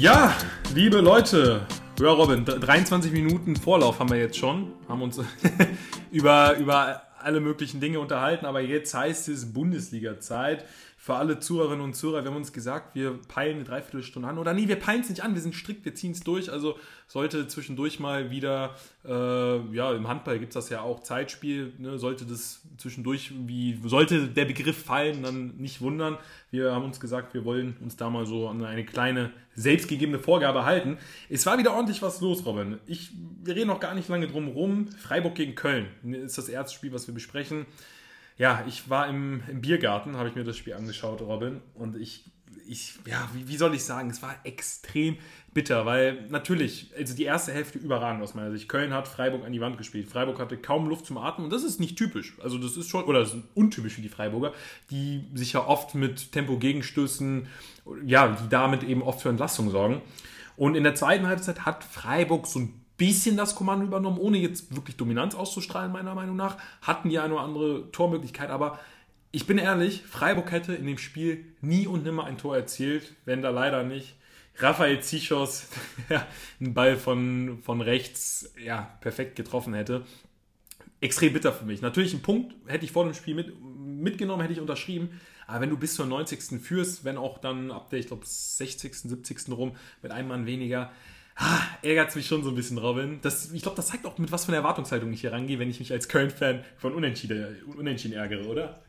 Ja, liebe Leute, ja Robin, 23 Minuten Vorlauf haben wir jetzt schon, haben uns über, über alle möglichen Dinge unterhalten, aber jetzt heißt es Bundesliga-Zeit für alle Zuhörerinnen und Zuhörer, wir haben uns gesagt, wir peilen eine Dreiviertelstunde an. Oder nee, wir peilen es nicht an, wir sind strikt, wir ziehen es durch. Also sollte zwischendurch mal wieder, äh, ja, im Handball gibt es das ja auch, Zeitspiel, ne, sollte das zwischendurch, wie sollte der Begriff fallen, dann nicht wundern. Wir haben uns gesagt, wir wollen uns da mal so an eine kleine selbstgegebene Vorgabe halten. Es war wieder ordentlich was los, Robin. Ich, wir reden noch gar nicht lange drum rum. Freiburg gegen Köln ist das erste Spiel, was wir besprechen ja, ich war im, im Biergarten, habe ich mir das Spiel angeschaut, Robin, und ich, ich ja, wie, wie soll ich sagen, es war extrem bitter, weil natürlich, also die erste Hälfte überragend aus meiner Sicht. Köln hat Freiburg an die Wand gespielt. Freiburg hatte kaum Luft zum Atmen und das ist nicht typisch. Also das ist schon, oder das ist untypisch für die Freiburger, die sich ja oft mit Tempo-Gegenstößen, ja, die damit eben oft für Entlastung sorgen. Und in der zweiten Halbzeit hat Freiburg so ein bisschen das Kommando übernommen, ohne jetzt wirklich Dominanz auszustrahlen, meiner Meinung nach. Hatten die eine oder andere Tormöglichkeit, aber ich bin ehrlich, Freiburg hätte in dem Spiel nie und nimmer ein Tor erzielt, wenn da leider nicht Rafael Zichos einen Ball von, von rechts ja, perfekt getroffen hätte. Extrem bitter für mich. Natürlich ein Punkt hätte ich vor dem Spiel mit, mitgenommen, hätte ich unterschrieben. Aber wenn du bis zur 90. führst, wenn auch dann ab der, ich glaube, 60., 70. rum mit einem Mann weniger, ah, ärgert es mich schon so ein bisschen, Robin. Das, ich glaube, das zeigt auch, mit was für einer Erwartungshaltung ich hier rangehe, wenn ich mich als Köln-Fan von Unentschieden, Unentschieden ärgere, oder?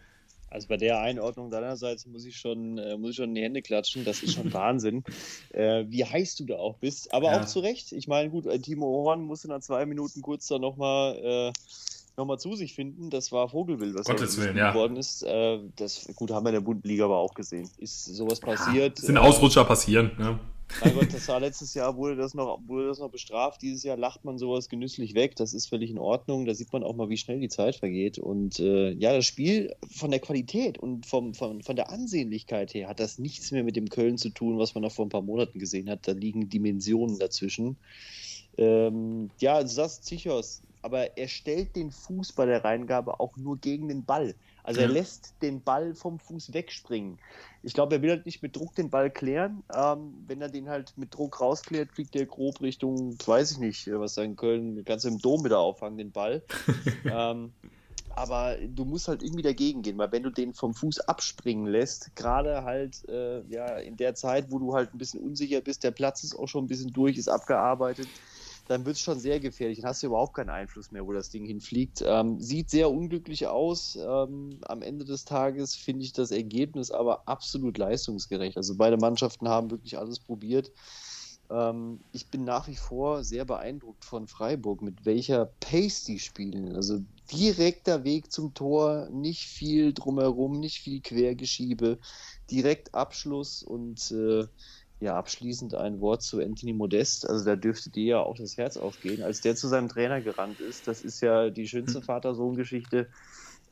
Also bei der Einordnung deinerseits muss ich schon, äh, muss ich schon in die Hände klatschen. Das ist schon Wahnsinn, äh, wie heiß du da auch bist. Aber ja. auch zu Recht. Ich meine, gut, äh, Timo Horn musste nach zwei Minuten kurz da nochmal äh, noch zu sich finden. Das war Vogelwild, was Gottes Willen, ja. geworden ist. Äh, das, gut, haben wir in der Bundesliga aber auch gesehen. Ist sowas passiert? Ja, sind Ausrutscher passieren, ne? Mein Gott, das war letztes Jahr, wurde das, noch, wurde das noch bestraft. Dieses Jahr lacht man sowas genüsslich weg. Das ist völlig in Ordnung. Da sieht man auch mal, wie schnell die Zeit vergeht. Und äh, ja, das Spiel von der Qualität und vom, von, von der Ansehnlichkeit her hat das nichts mehr mit dem Köln zu tun, was man noch vor ein paar Monaten gesehen hat. Da liegen Dimensionen dazwischen. Ähm, ja, du sagst Zichos, aber er stellt den Fuß bei der Reingabe auch nur gegen den Ball. Also er lässt den Ball vom Fuß wegspringen. Ich glaube, er will halt nicht mit Druck den Ball klären. Ähm, wenn er den halt mit Druck rausklärt, fliegt der grob Richtung, weiß ich nicht, was da in Köln, ganz im Dom wieder auffangen, den Ball. ähm, aber du musst halt irgendwie dagegen gehen, weil wenn du den vom Fuß abspringen lässt, gerade halt äh, ja in der Zeit, wo du halt ein bisschen unsicher bist, der Platz ist auch schon ein bisschen durch, ist abgearbeitet, dann wird es schon sehr gefährlich. Dann hast du überhaupt keinen Einfluss mehr, wo das Ding hinfliegt. Ähm, sieht sehr unglücklich aus. Ähm, am Ende des Tages finde ich das Ergebnis aber absolut leistungsgerecht. Also beide Mannschaften haben wirklich alles probiert. Ähm, ich bin nach wie vor sehr beeindruckt von Freiburg, mit welcher Pace die spielen. Also direkter Weg zum Tor, nicht viel drumherum, nicht viel Quergeschiebe, direkt Abschluss und äh, ja, abschließend ein Wort zu Anthony Modest. Also da dürfte dir ja auch das Herz aufgehen, als der zu seinem Trainer gerannt ist. Das ist ja die schönste. Vater-Sohn-Geschichte,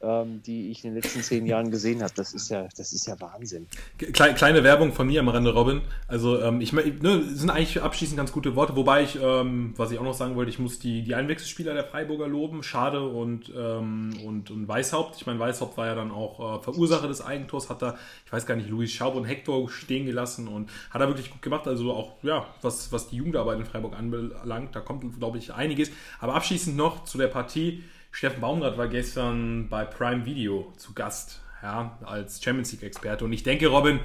ähm, die ich in den letzten zehn Jahren gesehen habe. Das ist ja, das ist ja Wahnsinn. Kleine, Werbung von mir am Rande, Robin. Also ähm, ich ne, sind eigentlich abschließend ganz gute Worte, wobei ich, ähm, was ich auch noch sagen wollte, ich muss die, die Einwechselspieler der Freiburger loben, Schade und, ähm, und, und Weißhaupt. Ich meine, Weißhaupt war ja dann auch äh, Verursacher des Eigentors, hat da, ich weiß gar nicht, Luis Schaub und Hector stehen gelassen und hat er wirklich gut gemacht. Also auch, ja, was, was die Jugendarbeit in Freiburg anbelangt, da kommt, glaube ich, einiges. Aber abschließend noch zu der Partie. Steffen Baumgart war gestern bei Prime Video zu Gast, ja, als Champions League-Experte. Und ich denke, Robin,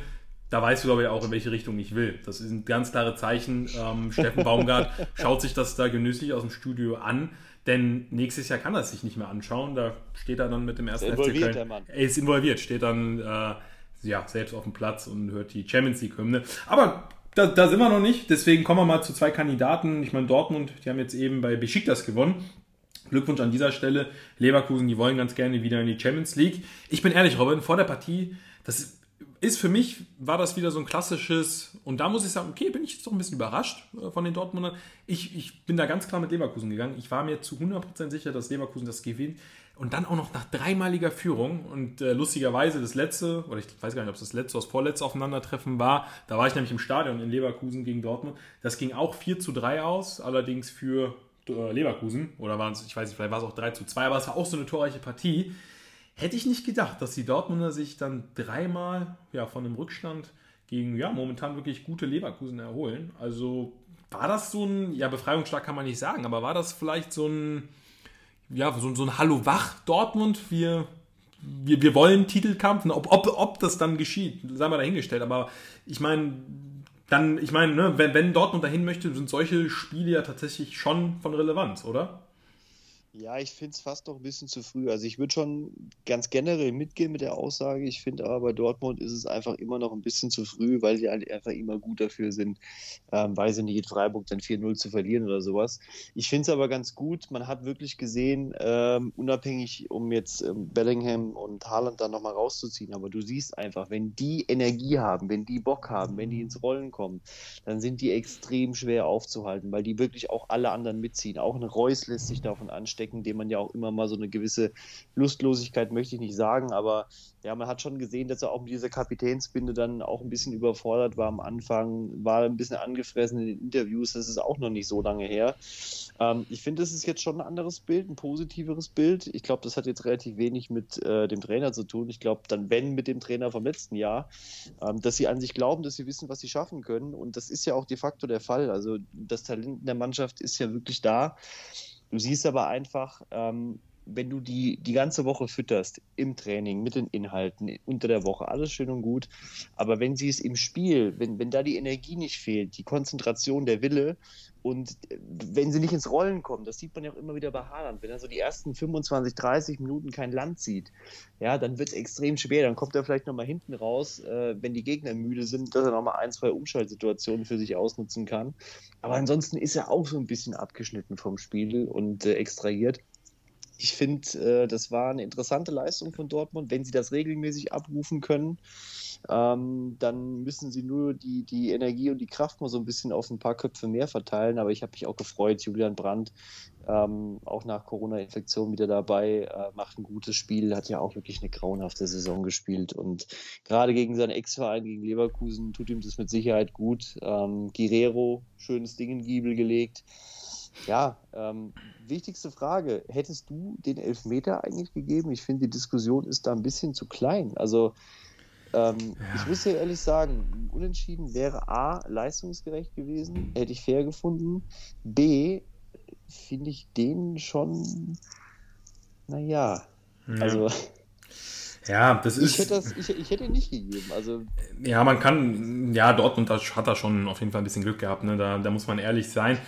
da weißt du, glaube ich, auch, in welche Richtung ich will. Das sind ganz klare Zeichen. Ähm, Steffen Baumgart schaut sich das da genüsslich aus dem Studio an. Denn nächstes Jahr kann er es sich nicht mehr anschauen. Da steht er dann mit dem ersten FC Köln. Der Mann. Er ist involviert, steht dann äh, ja, selbst auf dem Platz und hört die Champions League-Hymne. Aber da, da, sind wir noch nicht. Deswegen kommen wir mal zu zwei Kandidaten. Ich meine, Dortmund, die haben jetzt eben bei Besiktas gewonnen. Glückwunsch an dieser Stelle. Leverkusen, die wollen ganz gerne wieder in die Champions League. Ich bin ehrlich, Robin, vor der Partie, das ist für mich, war das wieder so ein klassisches, und da muss ich sagen, okay, bin ich jetzt doch ein bisschen überrascht äh, von den Dortmundern. Ich, ich bin da ganz klar mit Leverkusen gegangen. Ich war mir zu 100% sicher, dass Leverkusen das gewinnt. Und dann auch noch nach dreimaliger Führung und äh, lustigerweise das letzte, oder ich weiß gar nicht, ob es das letzte oder das vorletzte Aufeinandertreffen war, da war ich nämlich im Stadion in Leverkusen gegen Dortmund. Das ging auch 4 zu 3 aus, allerdings für Leverkusen. Oder waren es, ich weiß nicht, vielleicht war es auch 3 zu 2, aber es war auch so eine torreiche Partie. Hätte ich nicht gedacht, dass die Dortmunder sich dann dreimal ja, von einem Rückstand gegen ja momentan wirklich gute Leverkusen erholen. Also war das so ein, ja, Befreiungsschlag kann man nicht sagen, aber war das vielleicht so ein, ja, so, so ein Hallo wach Dortmund? Wir, wir, wir wollen Titelkampf. Ob, ob, ob das dann geschieht, sei mal dahingestellt. Aber ich meine, dann, ich meine, ne, wenn, wenn Dortmund dahin möchte, sind solche Spiele ja tatsächlich schon von Relevanz, oder? Ja, ich finde es fast noch ein bisschen zu früh. Also ich würde schon ganz generell mitgehen mit der Aussage. Ich finde aber bei Dortmund ist es einfach immer noch ein bisschen zu früh, weil sie halt einfach immer gut dafür sind, ähm, weiß ich nicht, in Freiburg dann 4-0 zu verlieren oder sowas. Ich finde es aber ganz gut. Man hat wirklich gesehen, ähm, unabhängig, um jetzt ähm, Bellingham und Haaland dann nochmal rauszuziehen, aber du siehst einfach, wenn die Energie haben, wenn die Bock haben, wenn die ins Rollen kommen, dann sind die extrem schwer aufzuhalten, weil die wirklich auch alle anderen mitziehen. Auch ein Reus lässt sich davon anstecken stecken, dem man ja auch immer mal so eine gewisse Lustlosigkeit, möchte ich nicht sagen, aber ja, man hat schon gesehen, dass er auch mit dieser Kapitänsbinde dann auch ein bisschen überfordert war am Anfang, war ein bisschen angefressen in den Interviews, das ist auch noch nicht so lange her. Ähm, ich finde, das ist jetzt schon ein anderes Bild, ein positiveres Bild. Ich glaube, das hat jetzt relativ wenig mit äh, dem Trainer zu tun. Ich glaube, dann wenn mit dem Trainer vom letzten Jahr, ähm, dass sie an sich glauben, dass sie wissen, was sie schaffen können und das ist ja auch de facto der Fall. Also das Talent in der Mannschaft ist ja wirklich da. Du siehst aber einfach, ähm, wenn du die die ganze Woche fütterst, im Training, mit den Inhalten, unter der Woche, alles schön und gut. Aber wenn sie es im Spiel, wenn, wenn da die Energie nicht fehlt, die Konzentration, der Wille und wenn sie nicht ins Rollen kommen, das sieht man ja auch immer wieder bei Haaland, wenn er so die ersten 25, 30 Minuten kein Land sieht, ja, dann wird es extrem schwer. Dann kommt er vielleicht nochmal hinten raus, äh, wenn die Gegner müde sind, dass er nochmal ein, zwei Umschaltsituationen für sich ausnutzen kann. Aber ansonsten ist er auch so ein bisschen abgeschnitten vom Spiel und äh, extrahiert. Ich finde, äh, das war eine interessante Leistung von Dortmund. Wenn sie das regelmäßig abrufen können, ähm, dann müssen sie nur die, die Energie und die Kraft mal so ein bisschen auf ein paar Köpfe mehr verteilen. Aber ich habe mich auch gefreut, Julian Brandt, ähm, auch nach Corona-Infektion wieder dabei, äh, macht ein gutes Spiel, hat ja auch wirklich eine grauenhafte Saison gespielt. Und gerade gegen seinen Ex-Verein, gegen Leverkusen, tut ihm das mit Sicherheit gut. Ähm, Guerrero, schönes Ding in Giebel gelegt. Ja, ähm, wichtigste Frage: Hättest du den Elfmeter eigentlich gegeben? Ich finde, die Diskussion ist da ein bisschen zu klein. Also, ähm, ja. ich muss ja ehrlich sagen, unentschieden wäre A, leistungsgerecht gewesen, hätte ich fair gefunden. B, finde ich den schon, naja, ja. also. Ja, das ist. Ich hätte, das, ich, ich hätte nicht gegeben. Also ja, man kann, ja, Dortmund hat da schon auf jeden Fall ein bisschen Glück gehabt. Ne? Da, da muss man ehrlich sein.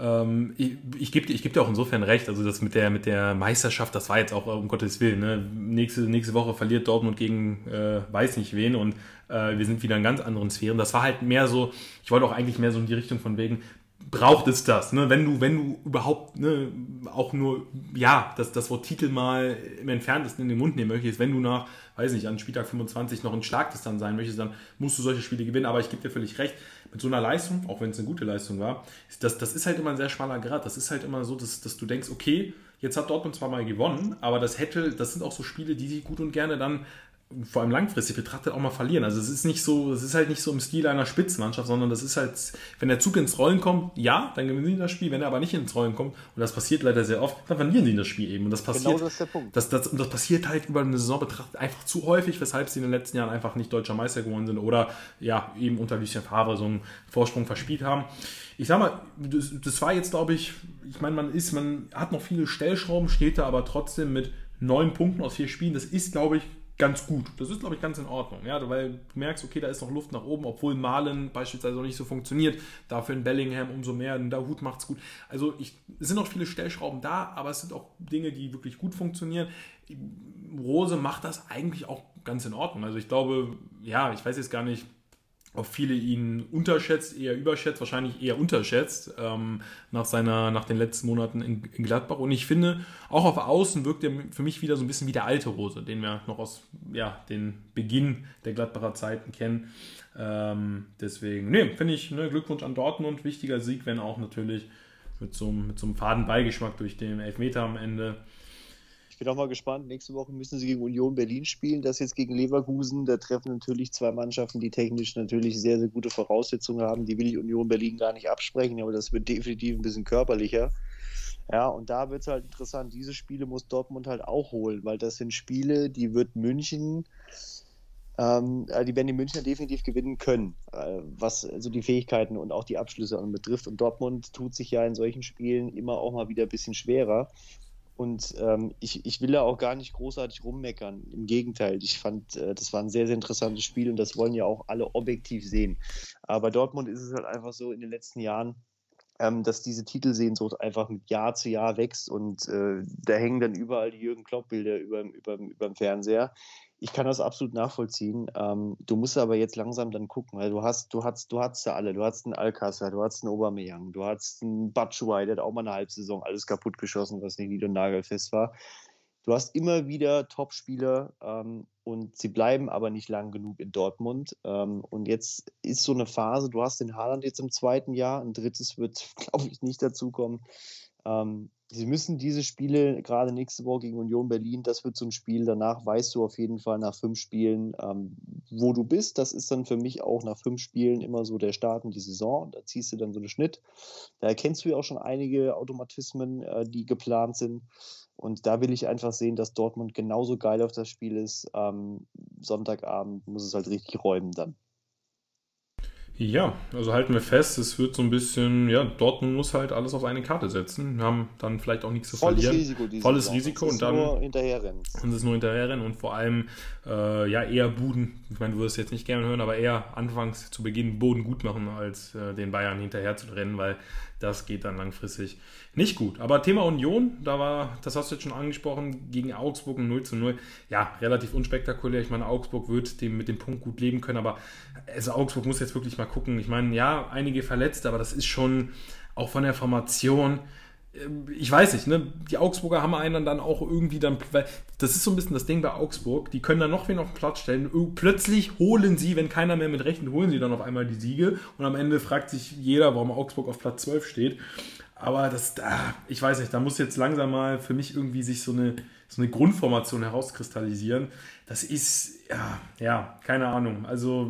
Ähm, ich, ich gebe ich geb dir auch insofern recht, also das mit der, mit der Meisterschaft, das war jetzt auch um Gottes Willen. Ne? Nächste, nächste Woche verliert Dortmund gegen äh, weiß nicht wen und äh, wir sind wieder in ganz anderen Sphären. Das war halt mehr so, ich wollte auch eigentlich mehr so in die Richtung von wegen, braucht es das, ne? wenn du, wenn du überhaupt ne, auch nur, ja, das, das Wort Titel mal im Entferntesten in den Mund nehmen möchtest, wenn du nach, weiß nicht, an Spieltag 25 noch ein Schlagdistanz sein möchtest, dann musst du solche Spiele gewinnen, aber ich gebe dir völlig recht, mit so einer Leistung, auch wenn es eine gute Leistung war, das, das ist halt immer ein sehr schmaler Grad, das ist halt immer so, dass, dass du denkst, okay, jetzt hat Dortmund zwar mal gewonnen, aber das hätte, das sind auch so Spiele, die sich gut und gerne dann vor allem langfristig betrachtet auch mal verlieren. Also es ist nicht so, es ist halt nicht so im Stil einer Spitzenmannschaft, sondern das ist halt, wenn der Zug ins Rollen kommt, ja, dann gewinnen sie das Spiel. Wenn er aber nicht ins Rollen kommt, und das passiert leider sehr oft, dann verlieren sie das Spiel eben. Und das passiert, genau das ist der Punkt. Das, das, und das passiert halt über eine Saison betrachtet einfach zu häufig, weshalb sie in den letzten Jahren einfach nicht deutscher Meister geworden sind oder ja, eben unter Lucien Favre so einen Vorsprung verspielt haben. Ich sag mal, das, das war jetzt, glaube ich, ich meine, man ist, man hat noch viele Stellschrauben, steht da aber trotzdem mit neun Punkten aus vier Spielen. Das ist, glaube ich, ganz gut. Das ist, glaube ich, ganz in Ordnung. Ja, weil du merkst, okay, da ist noch Luft nach oben, obwohl Malen beispielsweise noch nicht so funktioniert. Dafür in Bellingham umso mehr, in Dahut macht es gut. Also ich, es sind noch viele Stellschrauben da, aber es sind auch Dinge, die wirklich gut funktionieren. Rose macht das eigentlich auch ganz in Ordnung. Also ich glaube, ja, ich weiß jetzt gar nicht, ob viele ihn unterschätzt, eher überschätzt, wahrscheinlich eher unterschätzt ähm, nach, seiner, nach den letzten Monaten in, in, Gladbach. Und ich finde, auch auf Außen wirkt er für mich wieder so ein bisschen wie der alte Rose, den wir noch aus ja, den Beginn der Gladbacher Zeiten kennen. Ähm, deswegen, nee, finde ich, ne, Glückwunsch an Dortmund, wichtiger Sieg, wenn auch natürlich mit so, mit so einem faden Beigeschmack durch den Elfmeter am Ende. Ich bin auch mal gespannt. Nächste Woche müssen sie gegen Union Berlin spielen. Das jetzt gegen Leverkusen. Da treffen natürlich zwei Mannschaften, die technisch natürlich sehr, sehr gute Voraussetzungen haben. Die will ich Union Berlin gar nicht absprechen, aber das wird definitiv ein bisschen körperlicher. Ja, und da wird es halt interessant. Diese Spiele muss Dortmund halt auch holen, weil das sind Spiele, die wird München Ähm, äh, die werden die Münchner definitiv gewinnen können, äh, was also die Fähigkeiten und auch die Abschlüsse betrifft. Und Dortmund tut sich ja in solchen Spielen immer auch mal wieder ein bisschen schwerer. Und ähm, ich, ich will da auch gar nicht großartig rummeckern. Im Gegenteil, ich fand, äh, das war ein sehr, sehr interessantes Spiel und das wollen ja auch alle objektiv sehen. Aber Dortmund ist es halt einfach so in den letzten Jahren, ähm, dass diese Titelsehnsucht einfach mit Jahr zu Jahr wächst und äh, da hängen dann überall die Jürgen Klopp-Bilder über, über, über dem Fernseher ich kann das absolut nachvollziehen. Ähm, du musst aber jetzt langsam dann gucken, weil du hast, du hast, du hast ja alle. Du hast einen Alcázar, du hast einen Aubameyang, du hast einen Batshuayi, der hat auch mal eine Halbsaison alles kaputt geschossen, was nicht nied- und nagelfest war. Du hast immer wieder Top-Spieler ähm, und sie bleiben aber nicht lang genug in Dortmund. Ähm, und jetzt ist so eine Phase, du hast den Haaland jetzt im zweiten Jahr, ein drittes wird, glaube ich, nicht dazukommen. Ähm, sie müssen diese Spiele, gerade nächste Woche gegen Union Berlin, das wird so ein Spiel. Danach weißt du auf jeden Fall nach fünf Spielen, ähm, wo du bist. Das ist dann für mich auch nach fünf Spielen immer so der Start in die Saison. Da ziehst du dann so einen Schnitt. Da erkennst du ja auch schon einige Automatismen, äh, die geplant sind. Und da will ich einfach sehen, dass Dortmund genauso geil auf das Spiel ist. Ähm, Sonntagabend muss es halt richtig räumen dann. Ja, also halten wir fest, es wird so ein bisschen, ja, Dortmund muss halt alles auf eine Karte setzen. Wir haben dann vielleicht auch nichts zu Volles verlieren. Risiko Volles Saison. Risiko und dann. Nur hinterherrennen. Und es ist nur hinterherrennen und vor allem, äh, ja, eher Buden. Ich meine, du wirst jetzt nicht gerne hören, aber eher anfangs zu Beginn Boden gut machen, als äh, den Bayern hinterher zu rennen, weil das geht dann langfristig nicht gut. Aber Thema Union, da war, das hast du jetzt schon angesprochen, gegen Augsburg ein 0 zu 0. Ja, relativ unspektakulär. Ich meine, Augsburg wird dem, mit dem Punkt gut leben können, aber also Augsburg muss jetzt wirklich mal gucken. Ich meine, ja, einige verletzt, aber das ist schon auch von der Formation ich weiß nicht, ne? Die Augsburger haben einen dann auch irgendwie dann, weil das ist so ein bisschen das Ding bei Augsburg, die können dann noch wen auf den Platz stellen. Plötzlich holen sie, wenn keiner mehr mit rechnet, holen sie dann auf einmal die Siege und am Ende fragt sich jeder, warum Augsburg auf Platz 12 steht. Aber das, ah, ich weiß nicht, da muss jetzt langsam mal für mich irgendwie sich so eine, so eine Grundformation herauskristallisieren. Das ist, ja, ja, keine Ahnung. Also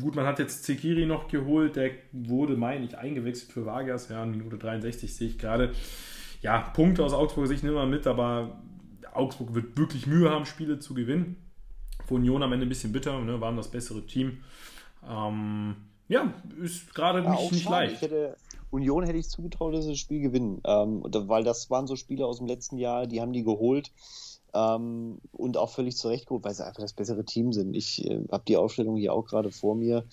gut, man hat jetzt Zekiri noch geholt, der wurde, meine ich, eingewechselt für Vargas, ja, Minute 63 sehe ich gerade. Ja, Punkte aus Augsburg sehe ich nicht mehr mit, aber Augsburg wird wirklich Mühe haben, Spiele zu gewinnen. Für Union am Ende ein bisschen bitter, ne, waren das bessere Team. Ähm, ja, ist gerade ja, nicht, nicht leicht. Ich hätte, Union hätte ich zugetraut, dass sie das Spiel gewinnen. Ähm, weil das waren so Spiele aus dem letzten Jahr, die haben die geholt. Ähm, und auch völlig zurechtgeholt, weil sie einfach das bessere Team sind. Ich äh, habe die Aufstellung hier auch gerade vor mir.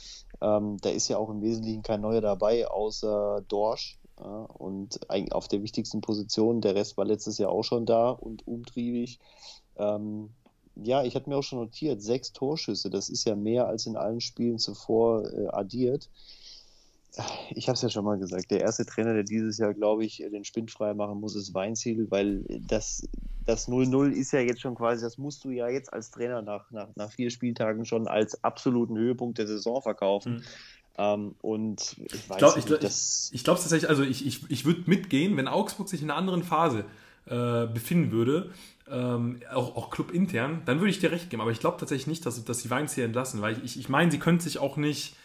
Ähm, da ist ja auch im Wesentlichen kein neuer dabei, außer Dorsch. Ja, und auf der wichtigsten Position, der Rest war letztes Jahr auch schon da und umtriebig. Ähm, ja, ich hatte mir auch schon notiert, sechs Torschüsse, das ist ja mehr als in allen Spielen zuvor äh, addiert ich habe es ja schon mal gesagt, der erste Trainer, der dieses Jahr, glaube ich, den Spind frei machen muss, ist Weinziel, weil das, das 0-0 ist ja jetzt schon quasi, das musst du ja jetzt als Trainer nach, nach, nach vier Spieltagen schon als absoluten Höhepunkt der Saison verkaufen. Mhm. Um, und ich weiß glaub, nicht, ich, das ich, ich glaube tatsächlich, also ich, ich, ich würde mitgehen, wenn Augsburg sich in einer anderen Phase äh, befinden würde, ähm, auch, auch clubintern, dann würde ich dir recht geben. Aber ich glaube tatsächlich nicht, dass, dass die Weins hier entlassen, weil ich, ich meine, sie können sich auch nicht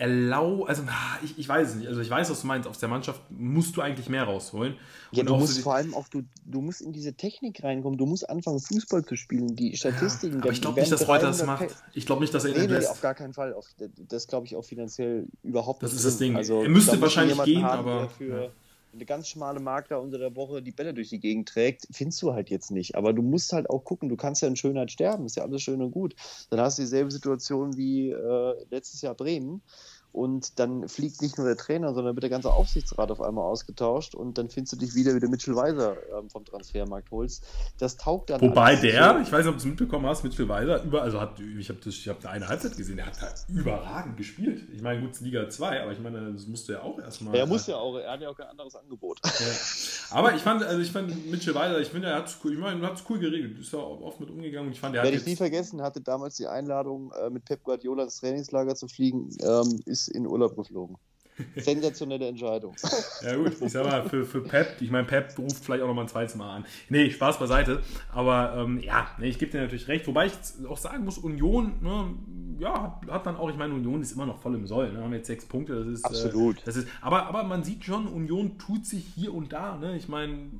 erlau, also ich, ich weiß es nicht, also ich weiß, was du meinst, aus der Mannschaft musst du eigentlich mehr rausholen. Ja, du musst vor allem auch, du, du musst in diese Technik reinkommen, du musst anfangen Fußball zu spielen, die Statistiken. Ja, aber ich glaube nicht, dass Reuter das macht. Ich glaube nicht, dass er nee, nee, auf gar keinen Fall. Auf, das glaube ich auch finanziell überhaupt nicht. Das ist das Ding. Also, er müsste wahrscheinlich gehen, haben, aber... Für, eine ganz schmale Mark da unter der Woche die Bälle durch die Gegend trägt, findest du halt jetzt nicht. Aber du musst halt auch gucken, du kannst ja in Schönheit sterben, ist ja alles schön und gut. Dann hast du dieselbe Situation wie äh, letztes Jahr Bremen und dann fliegt nicht nur der Trainer, sondern wird der ganze Aufsichtsrat auf einmal ausgetauscht und dann findest du dich wieder, wie der Mitchell Weiser ähm, vom Transfermarkt holst. Das taugt dann. Wobei der, so. ich weiß nicht, ob du es mitbekommen hast, Mitchell Weiser, über, also hat, ich habe hab eine Halbzeit gesehen, der hat halt überragend gespielt. Ich meine, gut, Liga 2, aber ich meine, das musste ja auch erstmal. Er muss ja auch, er hat ja auch kein anderes Angebot. Ja. Aber ich fand, also ich fand Mitchell Weiser, ich finde, er hat es cool, ich meine, hat es cool geregelt, ist ja oft mit umgegangen. Ich fand, er Werde ich nie vergessen, hatte damals die Einladung, äh, mit Pep Guardiola ins Trainingslager zu fliegen, ähm, ist in Urlaub geflogen. Sensationelle Entscheidung. ja gut, ich sag mal, für, für Pep, ich meine, Pep ruft vielleicht auch nochmal ein zweites Mal an. Nee, Spaß beiseite. Aber ähm, ja, nee, ich gebe dir natürlich recht. Wobei ich auch sagen muss, Union, ne, ja, hat dann auch, ich meine, Union ist immer noch voll im Soll. Ne? Haben jetzt sechs Punkte, das ist. Absolut. Äh, das ist, aber, aber man sieht schon, Union tut sich hier und da. Ne? Ich meine,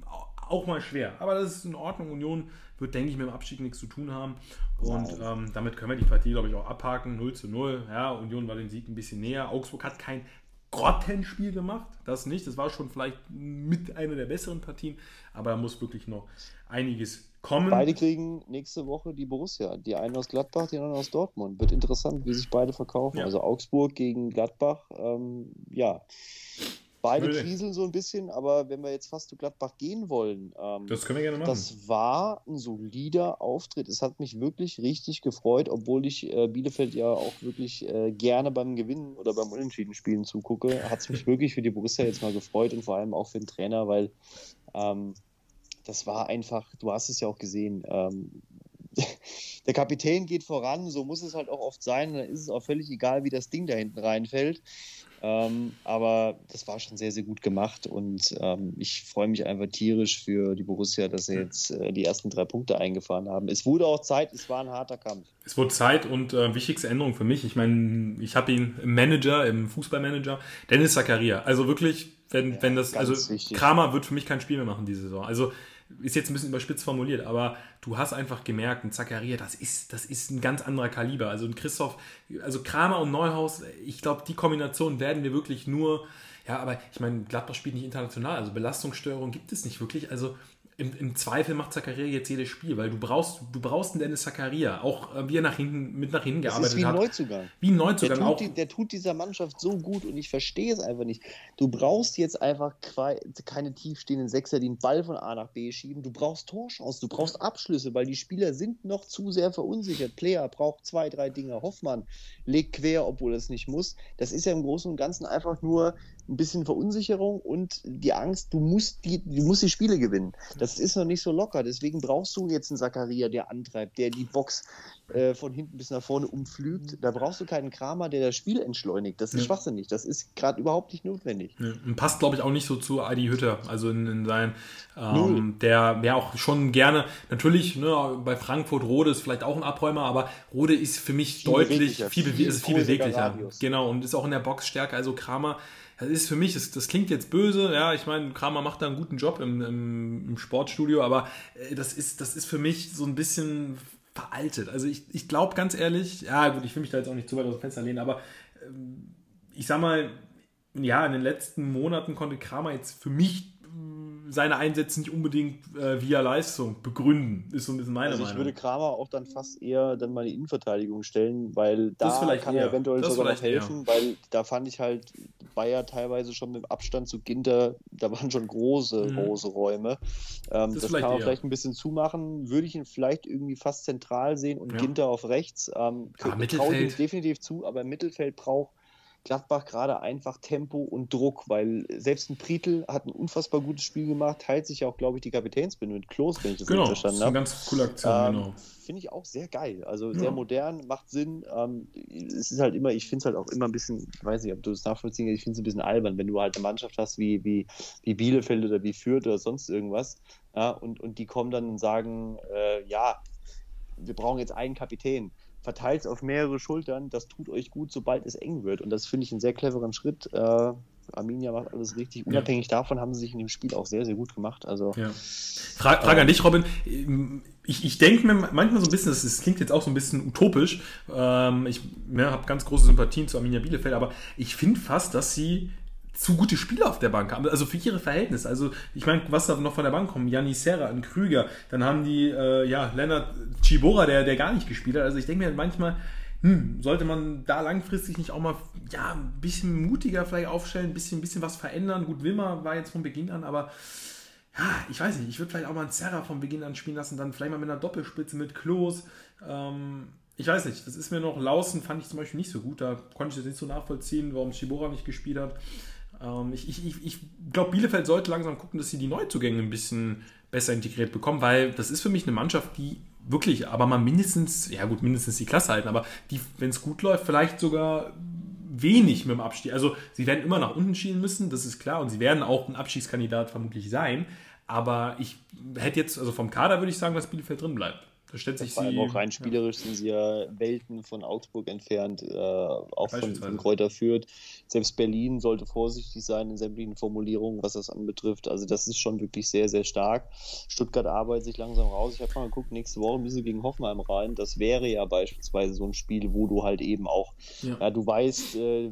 auch mal schwer. Aber das ist in Ordnung. Union wird, denke ich, mit dem Abstieg nichts zu tun haben. Und ähm, damit können wir die Partie, glaube ich, auch abhaken. 0 zu 0. Ja, Union war dem Sieg ein bisschen näher. Augsburg hat kein Grottenspiel gemacht. Das nicht. Das war schon vielleicht mit einer der besseren Partien. Aber da muss wirklich noch einiges kommen. Beide kriegen nächste Woche die Borussia. Die einen aus Gladbach, die anderen aus Dortmund. Wird interessant, wie sich beide verkaufen. Ja. Also Augsburg gegen Gladbach. Ähm, ja. Beide Würde. kriseln so ein bisschen, aber wenn wir jetzt fast zu Gladbach gehen wollen, ähm, das können wir gerne machen. Das war ein solider Auftritt. Es hat mich wirklich richtig gefreut, obwohl ich äh, Bielefeld ja auch wirklich äh, gerne beim Gewinnen oder beim Unentschieden spielen zugucke. Hat es mich wirklich für die Borussia jetzt mal gefreut und vor allem auch für den Trainer, weil ähm, das war einfach, du hast es ja auch gesehen, ähm, der Kapitän geht voran, so muss es halt auch oft sein. Dann ist es auch völlig egal, wie das Ding da hinten reinfällt. Ähm, aber das war schon sehr, sehr gut gemacht und ähm, ich freue mich einfach tierisch für die Borussia, dass sie jetzt äh, die ersten drei Punkte eingefahren haben. Es wurde auch Zeit, es war ein harter Kampf. Es wurde Zeit und äh, wichtigste Änderung für mich. Ich meine, ich habe ihn im Manager, im Fußballmanager, Dennis Zakaria. Also wirklich, wenn, ja, wenn das, also wichtig. Kramer wird für mich kein Spiel mehr machen diese Saison. Also ist jetzt ein bisschen überspitzt formuliert, aber du hast einfach gemerkt, ein Zakaria, das ist, das ist ein ganz anderer Kaliber. Also ein Christoph, also Kramer und Neuhaus, ich glaube, die Kombination werden wir wirklich nur, ja, aber ich meine, Gladbach spielt nicht international, also Belastungsstörung gibt es nicht wirklich. Also im, im, Zweifel macht Zakaria jetzt jedes Spiel, weil du brauchst, du brauchst einen Dennis Zakaria, auch äh, wie er nach hinten, mit nach hinten gearbeitet hat. wie ein Neuzugang. Wie ein Neuzugang. Der tut, auch. Die, der tut dieser Mannschaft so gut und ich verstehe es einfach nicht. Du brauchst jetzt einfach keine tiefstehenden Sechser, die einen Ball von A nach B schieben. Du brauchst Torchancen, du brauchst Abschlüsse, weil die Spieler sind noch zu sehr verunsichert. Player braucht zwei, drei Dinge. Hoffmann legt quer, obwohl er es nicht muss. Das ist ja im Großen und Ganzen einfach nur ein bisschen Verunsicherung und die Angst, du musst die, du musst die Spiele gewinnen. Das ist noch nicht so locker. Deswegen brauchst du jetzt einen Zakaria, der antreibt, der die Box äh, von hinten bis nach vorne umflügt. Da brauchst du keinen Kramer, der das Spiel entschleunigt. Das ist ja. schwachsinnig. Das ist gerade überhaupt nicht notwendig. Ja. Und passt, glaube ich, auch nicht so zu Adi Hütter. Also in, in sein, ähm, der ja auch schon gerne, natürlich, ne, bei Frankfurt Rode ist vielleicht auch ein Abräumer, aber Rode ist für mich viel deutlich viel, viel, viel, viel beweglicher. Genau, und ist auch in der Box stärker. Also Kramer das ist für mich, das, das klingt jetzt böse, ja, ich meine, Kramer macht da einen guten Job im, im, im Sportstudio, aber äh, das ist, das ist für mich so ein bisschen veraltet. Also ich, ich glaube ganz ehrlich, ja gut, ich will mich da jetzt auch nicht zu weit aus dem Fenster lehnen, aber ähm, ich sag mal, ja, in den letzten Monaten konnte Kramer jetzt für mich seine Einsätze nicht unbedingt äh, via Leistung begründen, ist so ein bisschen meine also ich Meinung. Ich würde Kramer auch dann fast eher dann mal die Innenverteidigung stellen, weil da kann er eventuell das sogar noch helfen, eher. weil da fand ich halt Bayer teilweise schon mit Abstand zu Ginter, da waren schon große, mhm. große Räume. Ähm, das, das kann man eher. vielleicht ein bisschen zumachen, würde ich ihn vielleicht irgendwie fast zentral sehen und ja. Ginter auf rechts. Ähm, ah, Mittelfeld. definitiv zu, aber im Mittelfeld braucht Gladbach gerade einfach Tempo und Druck, weil selbst ein Prietl hat ein unfassbar gutes Spiel gemacht, teilt sich ja auch, glaube ich, die Kapitänsbinde mit Klos, wenn ich das genau, verstanden habe. Genau, das ist eine ganz coole Aktion, ähm, genau. Finde ich auch sehr geil. Also ja. sehr modern, macht Sinn. Ähm, es ist halt immer, ich finde es halt auch immer ein bisschen, ich weiß nicht, ob du es nachvollziehen kannst, ich finde es ein bisschen albern, wenn du halt eine Mannschaft hast wie, wie, wie Bielefeld oder wie Fürth oder sonst irgendwas, ja, und, und die kommen dann und sagen, äh, ja, wir brauchen jetzt einen Kapitän verteilt es auf mehrere Schultern. Das tut euch gut, sobald es eng wird. Und das finde ich einen sehr cleveren Schritt. Äh, Arminia macht alles richtig. Unabhängig ja. davon haben sie sich in dem Spiel auch sehr, sehr gut gemacht. Also, ja. Frage, Frage äh, an dich, Robin. Ich, ich denke mir manchmal so ein bisschen, das, das, klingt jetzt auch so ein bisschen utopisch. Ähm, ich ne, habe ganz große Sympathien zu Arminia Bielefeld, aber ich finde fast, dass sie zu gute Spieler auf der Bank haben. Also für ihre Verhältnisse. Also ich meine, was da noch von der Bank kommt, Janni Serra, ein Krüger, dann haben die, äh, ja, Lennart Chibora, der, der gar nicht gespielt hat. Also ich denke mir manchmal, hm, sollte man da langfristig nicht auch mal ja, ein bisschen mutiger vielleicht aufstellen, ein bisschen, ein bisschen was verändern. Gut, Wilmer war jetzt von Beginn an, aber ja, ich weiß nicht, ich würde vielleicht auch mal einen Serra von Beginn an spielen lassen, dann vielleicht mal mit einer Doppelspitze mit Klos. Ähm, ich weiß nicht, das ist mir noch Lausen, fand ich zum Beispiel nicht so gut. Da konnte ich das nicht so nachvollziehen, warum Chibora nicht gespielt hat. Ähm, ich ich, ich glaube, Bielefeld sollte langsam gucken, dass sie die Neuzugänge ein bisschen besser integriert bekommen, weil das ist für mich eine Mannschaft, die wirklich, aber mal mindestens, ja gut, mindestens die Klasse halten, aber die, wenn es gut läuft, vielleicht sogar wenig mit dem Abstieg. Also sie werden immer nach unten schielen müssen, das ist klar, und sie werden auch ein Abstiegskandidat vermutlich sein. Aber ich hätte jetzt, also vom Kader würde ich sagen, dass Bielefeld drin bleibt. Stellt sich Vor allem auch rein spielerisch ja. sind sie ja Welten von Augsburg entfernt, äh, auch von, von Kräuter führt. Selbst Berlin sollte vorsichtig sein in sämtlichen Formulierungen, was das anbetrifft. Also das ist schon wirklich sehr, sehr stark. Stuttgart arbeitet sich langsam raus. Ich habe mal geguckt, nächste Woche müssen sie gegen Hoffenheim rein. Das wäre ja beispielsweise so ein Spiel, wo du halt eben auch, ja, ja du weißt, äh,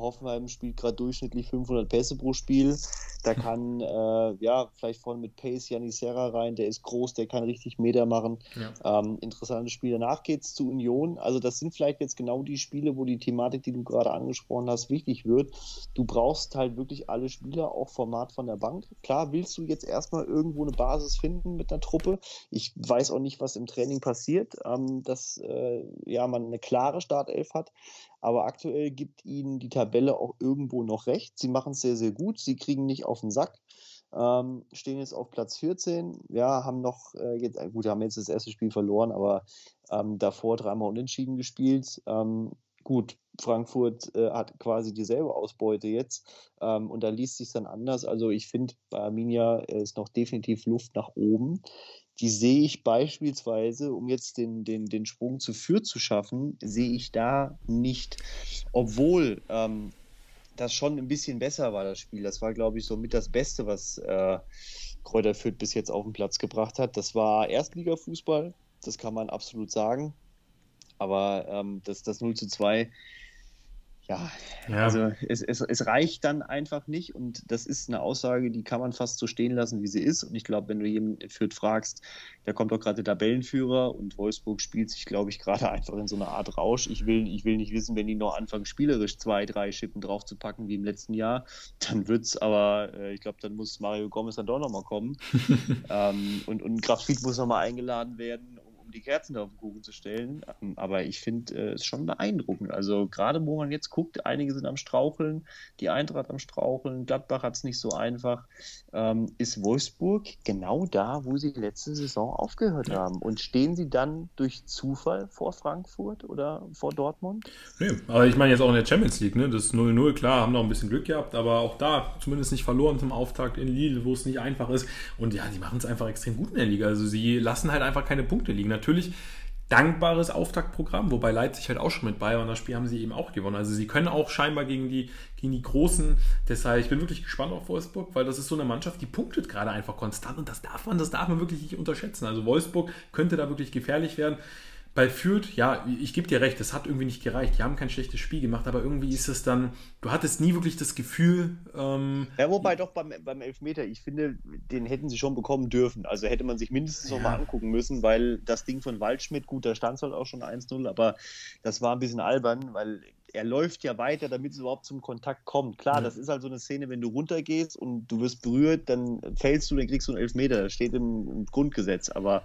Hoffenheim spielt gerade durchschnittlich 500 Pässe pro Spiel. Da kann, äh, ja, vielleicht vorne mit Pace Janis Serra rein, der ist groß, der kann richtig Meter machen. Ja. Ähm, interessantes Spiel. Danach geht es zu Union. Also, das sind vielleicht jetzt genau die Spiele, wo die Thematik, die du gerade angesprochen hast, wichtig wird. Du brauchst halt wirklich alle Spieler, auch Format von der Bank. Klar, willst du jetzt erstmal irgendwo eine Basis finden mit einer Truppe. Ich weiß auch nicht, was im Training passiert, ähm, dass äh, ja, man eine klare Startelf hat. Aber aktuell gibt ihnen die Tabelle auch irgendwo noch recht. Sie machen es sehr, sehr gut. Sie kriegen nicht auf den Sack. Ähm, stehen jetzt auf Platz 14. Ja, haben noch, äh, jetzt, äh, gut, haben jetzt das erste Spiel verloren, aber ähm, davor dreimal unentschieden gespielt. Ähm, gut, Frankfurt äh, hat quasi dieselbe Ausbeute jetzt ähm, und da liest sich dann anders. Also ich finde, bei Arminia ist noch definitiv Luft nach oben die sehe ich beispielsweise, um jetzt den, den, den Sprung zu Fürth zu schaffen, sehe ich da nicht. Obwohl ähm, das schon ein bisschen besser war, das Spiel. Das war, glaube ich, so mit das Beste, was äh, Kräuter Fürth bis jetzt auf den Platz gebracht hat. Das war Erstligafußball, das kann man absolut sagen. Aber ähm, das, das 0 zu 2 ja, ja, also es, es, es reicht dann einfach nicht und das ist eine Aussage, die kann man fast so stehen lassen, wie sie ist. Und ich glaube, wenn du jemanden in Fürth fragst, da kommt doch gerade der Tabellenführer und Wolfsburg spielt sich, glaube ich, gerade einfach in so einer Art Rausch. Ich will, ich will nicht wissen, wenn die noch anfangen, spielerisch zwei, drei Schippen draufzupacken wie im letzten Jahr, dann wird es aber, äh, ich glaube, dann muss Mario Gomez dann doch nochmal kommen. ähm, und, und Graf Fried muss nochmal eingeladen werden die Kerzen auf den Kuchen zu stellen. Aber ich finde äh, es schon beeindruckend. Also gerade wo man jetzt guckt, einige sind am Straucheln, die Eintracht am Straucheln, Gladbach hat es nicht so einfach. Ähm, ist Wolfsburg genau da, wo sie letzte Saison aufgehört ja. haben? Und stehen sie dann durch Zufall vor Frankfurt oder vor Dortmund? Nee, aber ich meine jetzt auch in der Champions League, ne? Das 0-0, klar, haben noch ein bisschen Glück gehabt, aber auch da zumindest nicht verloren zum Auftakt in Lille, wo es nicht einfach ist. Und ja, die machen es einfach extrem gut in der Liga. Also sie lassen halt einfach keine Punkte liegen natürlich dankbares Auftaktprogramm, wobei Leipzig halt auch schon mit und das Spiel haben sie eben auch gewonnen. Also sie können auch scheinbar gegen die, gegen die Großen, deshalb, ich bin wirklich gespannt auf Wolfsburg, weil das ist so eine Mannschaft, die punktet gerade einfach konstant und das darf man, das darf man wirklich nicht unterschätzen. Also Wolfsburg könnte da wirklich gefährlich werden bei Fürth, ja, ich gebe dir recht, es hat irgendwie nicht gereicht. Die haben kein schlechtes Spiel gemacht, aber irgendwie ist es dann, du hattest nie wirklich das Gefühl. Ähm, ja, wobei doch beim, beim Elfmeter, ich finde, den hätten sie schon bekommen dürfen. Also hätte man sich mindestens ja. nochmal angucken müssen, weil das Ding von Waldschmidt, gut, da stand es halt auch schon 1-0, aber das war ein bisschen albern, weil er läuft ja weiter, damit es überhaupt zum Kontakt kommt. Klar, ja. das ist halt so eine Szene, wenn du runtergehst und du wirst berührt, dann fällst du, dann kriegst du einen Elfmeter. Das steht im, im Grundgesetz. Aber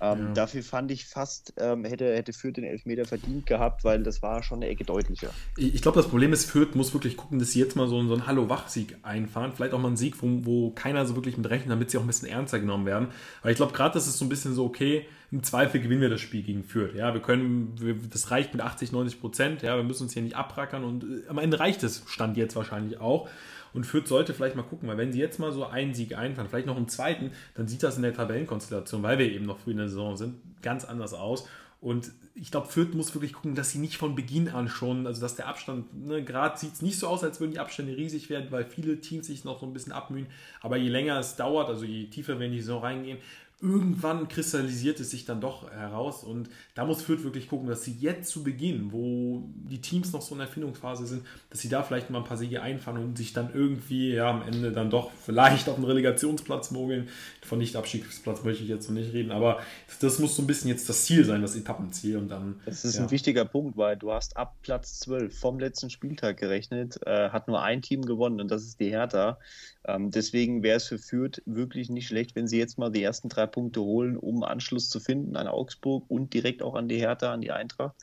ähm, ja. Dafür fand ich fast, ähm, hätte, hätte Fürth den Elfmeter verdient gehabt, weil das war schon eine Ecke deutlicher. Ich glaube, das Problem ist, Fürth muss wirklich gucken, dass sie jetzt mal so, so einen Hallo-Wach-Sieg einfahren. Vielleicht auch mal einen Sieg, wo, wo keiner so wirklich mit rechnet, damit sie auch ein bisschen ernster genommen werden. Weil ich glaube, gerade das ist so ein bisschen so, okay, im Zweifel gewinnen wir das Spiel gegen Fürth. Ja, wir können, wir, das reicht mit 80, 90 Prozent. Ja, wir müssen uns hier nicht abrackern und äh, am Ende reicht es, stand jetzt wahrscheinlich auch. Und Fürth sollte vielleicht mal gucken, weil wenn sie jetzt mal so einen Sieg einfahren, vielleicht noch einen zweiten, dann sieht das in der Tabellenkonstellation, weil wir eben noch früh in der Saison sind, ganz anders aus. Und ich glaube, Fürth muss wirklich gucken, dass sie nicht von Beginn an schon, also dass der Abstand, ne, gerade sieht es nicht so aus, als würden die Abstände riesig werden, weil viele Teams sich noch so ein bisschen abmühen. Aber je länger es dauert, also je tiefer wir in die Saison reingehen, irgendwann kristallisiert es sich dann doch heraus und da muss Fürth wirklich gucken, dass sie jetzt zu Beginn, wo die Teams noch so in der Erfindungsphase sind, dass sie da vielleicht mal ein paar Siege einfahren und sich dann irgendwie ja am Ende dann doch vielleicht auf den Relegationsplatz mogeln. Von Nicht-Abstiegsplatz möchte ich jetzt noch nicht reden, aber das muss so ein bisschen jetzt das Ziel sein, das Etappenziel und dann. Das ist ja. ein wichtiger Punkt, weil du hast ab Platz 12 vom letzten Spieltag gerechnet, äh, hat nur ein Team gewonnen und das ist die Hertha. Ähm, deswegen wäre es für Fürth wirklich nicht schlecht, wenn sie jetzt mal die ersten drei Punkte holen, um Anschluss zu finden an Augsburg und direkt auch an die Hertha, an die Eintracht.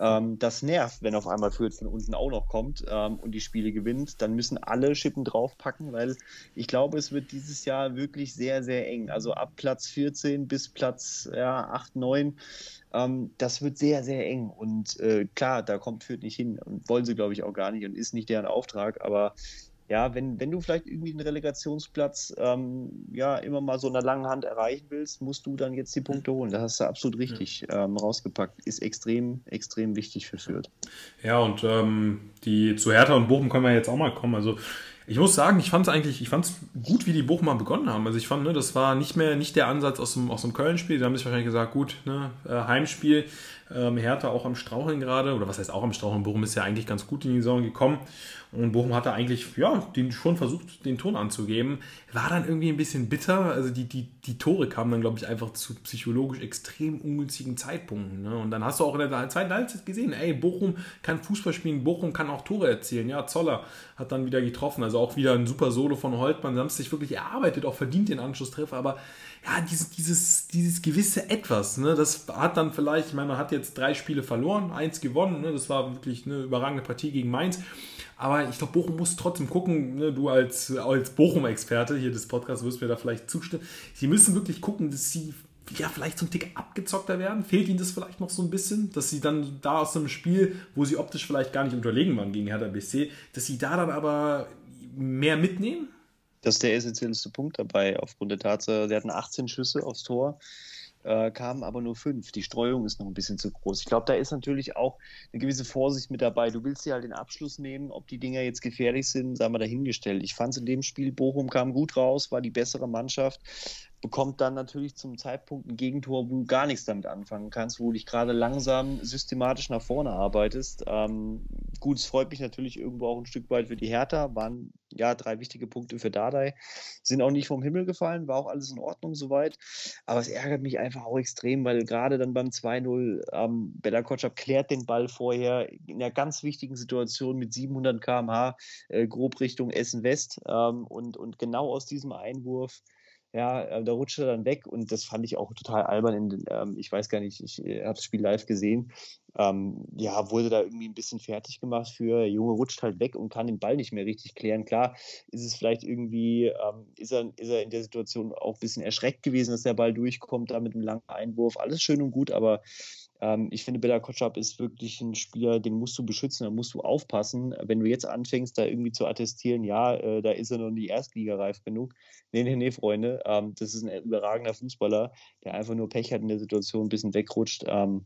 Ähm, das nervt, wenn auf einmal Fürth von unten auch noch kommt ähm, und die Spiele gewinnt. Dann müssen alle Schippen draufpacken, weil ich glaube, es wird dieses Jahr wirklich sehr, sehr eng. Also ab Platz 14 bis Platz ja, 8, 9 das wird sehr, sehr eng. Und äh, klar, da kommt Fürth nicht hin und wollen sie, glaube ich, auch gar nicht und ist nicht deren Auftrag. Aber Ja, wenn, wenn du vielleicht irgendwie einen Relegationsplatz ähm, ja immer mal so in der langen Hand erreichen willst, musst du dann jetzt die Punkte holen. Das hast du absolut richtig ähm, rausgepackt. Ist extrem, extrem wichtig für Fürth. Ja, und ähm, die zu Hertha und Bochum können wir jetzt auch mal kommen. Also ich muss sagen, ich fand es eigentlich, ich fand es gut, wie die Bochumer begonnen haben. Also ich fand, ne, das war nicht mehr nicht der Ansatz aus dem, aus dem Köln-Spiel. Die haben sich wahrscheinlich gesagt, gut, ne, äh, Heimspiel, ähm, Hertha auch am Straucheln gerade, oder was heißt auch am Straucheln, Bochum ist ja eigentlich ganz gut in die Saison gekommen. Und Bochum hatte eigentlich, ja, den schon versucht, den Ton anzugeben. War dann irgendwie ein bisschen bitter. Also die, die, die Tore kamen dann, glaube ich, einfach zu psychologisch extrem ungünstigen Zeitpunkten. Ne? Und dann hast du auch in der zweiten Halbzeit gesehen, ey, Bochum kann Fußball spielen, Bochum kann auch Tore erzielen. Ja, Zoller hat dann wieder getroffen. Also auch wieder ein super Solo von Holtmann. Sie haben es sich wirklich erarbeitet, auch verdient den Anschlusstreffer. Aber ja, dieses, dieses, dieses gewisse Etwas, ne, das hat dann vielleicht, ich meine, man hat jetzt drei Spiele verloren, eins gewonnen, ne, das war wirklich eine überragende Partie gegen Mainz. Aber ich glaube, Bochum muss trotzdem gucken, ne, du als, als Bochum-Experte hier des Podcasts wirst mir da vielleicht zustimmen. Sie müssen wirklich gucken, dass sie ja, vielleicht ein Tick abgezockter werden. Fehlt ihnen das vielleicht noch so ein bisschen, dass sie dann da aus einem Spiel, wo sie optisch vielleicht gar nicht unterlegen waren gegen Hertha BC, dass sie da dann aber mehr mitnehmen? Das ist der essentiellste Punkt dabei, aufgrund der Tatsache, sie hatten 18 Schüsse aufs Tor äh, kamen aber nur fünf. Die Streuung ist noch ein bisschen zu groß. Ich glaube, da ist natürlich auch eine gewisse Vorsicht mit dabei. Du willst dir halt den Abschluss nehmen, ob die Dinger jetzt gefährlich sind, sagen wir dahingestellt. Ich fand es in dem Spiel, Bochum kam gut raus, war die bessere Mannschaft bekommt dann natürlich zum Zeitpunkt ein Gegentor, wo du gar nichts damit anfangen kannst, wo du dich gerade langsam systematisch nach vorne arbeitest. Ähm, gut, es freut mich natürlich irgendwo auch ein Stück weit für die Hertha, waren ja drei wichtige Punkte für Dardai, sind auch nicht vom Himmel gefallen, war auch alles in Ordnung soweit, aber es ärgert mich einfach auch extrem, weil gerade dann beim 2-0 ähm, Bella Kotschap klärt den Ball vorher in einer ganz wichtigen Situation mit 700 km/h äh, grob Richtung Essen West ähm, und, und genau aus diesem Einwurf ja, äh, da rutscht er dann weg und das fand ich auch total albern. In, ähm, ich weiß gar nicht, ich äh, habe das Spiel live gesehen. Ähm, ja, wurde da irgendwie ein bisschen fertig gemacht für, der Junge rutscht halt weg und kann den Ball nicht mehr richtig klären. Klar, ist es vielleicht irgendwie, ähm, ist, er, ist er in der Situation auch ein bisschen erschreckt gewesen, dass der Ball durchkommt, da mit einem langen Einwurf. Alles schön und gut, aber ähm, ich finde, Bella Kotschap ist wirklich ein Spieler, den musst du beschützen, da musst du aufpassen. Wenn du jetzt anfängst, da irgendwie zu attestieren, ja, äh, da ist er noch nicht erstligareif genug. Nee, nee, nee, Freunde, ähm, das ist ein überragender Fußballer, der einfach nur Pech hat in der Situation, ein bisschen wegrutscht. Ähm,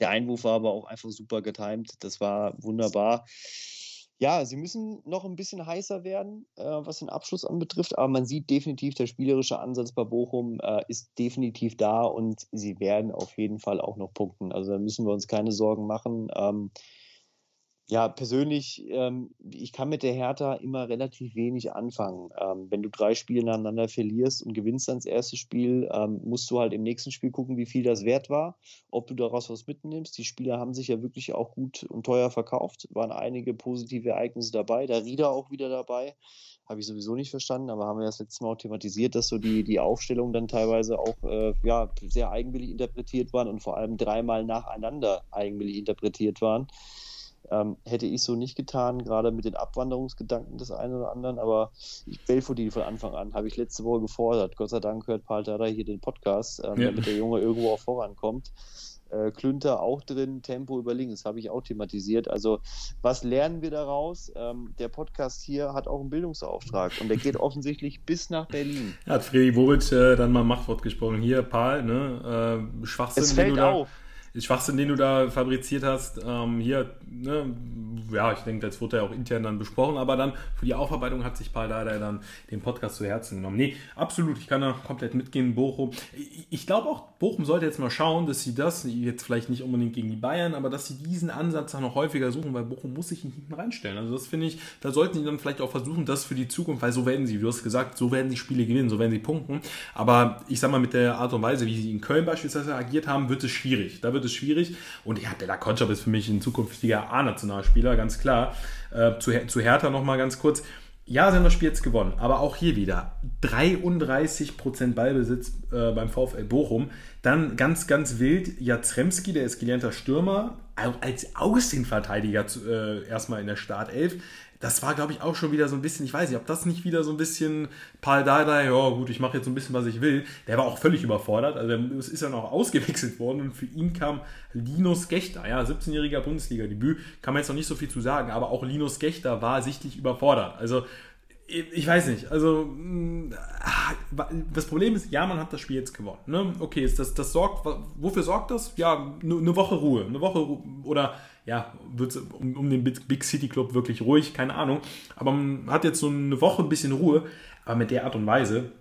der Einwurf war aber auch einfach super getimt. Das war wunderbar. Ja, sie müssen noch ein bisschen heißer werden, äh, was den Abschluss anbetrifft, aber man sieht definitiv, der spielerische Ansatz bei Bochum äh, ist definitiv da und sie werden auf jeden Fall auch noch punkten. Also da müssen wir uns keine Sorgen machen. Ähm, ja, persönlich, ähm, ich kann mit der Hertha immer relativ wenig anfangen. Ähm, wenn du drei Spiele nacheinander verlierst und gewinnst dann das erste Spiel, ähm, musst du halt im nächsten Spiel gucken, wie viel das wert war, ob du daraus was mitnimmst. Die Spieler haben sich ja wirklich auch gut und teuer verkauft, waren einige positive Ereignisse dabei, der Rieder auch wieder dabei. Habe ich sowieso nicht verstanden, aber haben wir das letzte Mal auch thematisiert, dass so die, die Aufstellungen dann teilweise auch äh, ja, sehr eigenwillig interpretiert waren und vor allem dreimal nacheinander eigenwillig interpretiert waren. Ähm, hätte ich so nicht getan, gerade mit den Abwanderungsgedanken des einen oder anderen, aber ich Belfodil die von Anfang an, habe ich letzte Woche gefordert. Gott sei Dank hört Paul Dada hier den Podcast, ähm, ja. damit der Junge irgendwo auch vorankommt. Äh, Klünter auch drin, Tempo über links, habe ich auch thematisiert. Also, was lernen wir daraus? Ähm, der Podcast hier hat auch einen Bildungsauftrag und der geht offensichtlich bis nach Berlin. Ja, hat Freddy Bobic äh, dann mal Machtwort gesprochen. Hier, Paul, ne? Äh, Schwachsinn. Es fällt auf. Da Schwachsinn, den du da fabriziert hast, ähm, hier, ne, ja, ich denke, das wurde ja auch intern dann besprochen, aber dann für die Aufarbeitung hat sich Paul Dardai dann den Podcast zu Herzen genommen. Nee, absolut, ich kann da komplett mitgehen, Bochum. Ich glaube auch, Bochum sollte jetzt mal schauen, dass sie das, jetzt vielleicht nicht unbedingt gegen die Bayern, aber dass sie diesen Ansatz noch häufiger suchen, weil Bochum muss sich hinten reinstellen. Also das finde ich, da sollten sie dann vielleicht auch versuchen, das für die Zukunft, weil so werden sie, du hast gesagt, so werden sie Spiele gewinnen, so werden sie punkten. Aber ich sag mal, mit der Art und Weise, wie sie in Köln beispielsweise agiert haben, wird es schwierig. Da wird es schwierig. Und ja, Bella Konchab ist für mich ein zukünftiger A-Nationalspieler, ganz klar. Äh, zu, zu Hertha nochmal ganz kurz. Ja, sie haben das Spiel jetzt gewonnen, aber auch hier wieder 33% Ballbesitz äh, beim VfL Bochum Dann ganz, ganz wild, Jatremski, der ist gelernter Stürmer, als Außenverteidiger äh, erstmal in der Startelf das war, glaube ich, auch schon wieder so ein bisschen, ich weiß nicht, ob das nicht wieder so ein bisschen Paul Dardai, ja gut, ich mache jetzt so ein bisschen, was ich will. Der war auch völlig überfordert. Also es ist ja noch ausgewechselt worden und für ihn kam Linus Gechter, ja, 17-jähriger Bundesliga-Debüt, kann man jetzt noch nicht so viel zu sagen, aber auch Linus Gechter war sichtlich überfordert. Also ich weiß nicht, also mm, das Problem ist, ja, man hat das Spiel jetzt gewonnen. Ne? Okay, ist das, das sorgt, wofür sorgt das? Ja, eine Woche Ruhe, eine Woche Ruhe, oder ja, wird um, um den Big City Club wirklich ruhig, keine Ahnung. Aber man hat jetzt so eine Woche ein bisschen Ruhe, aber mit der Art und Weise,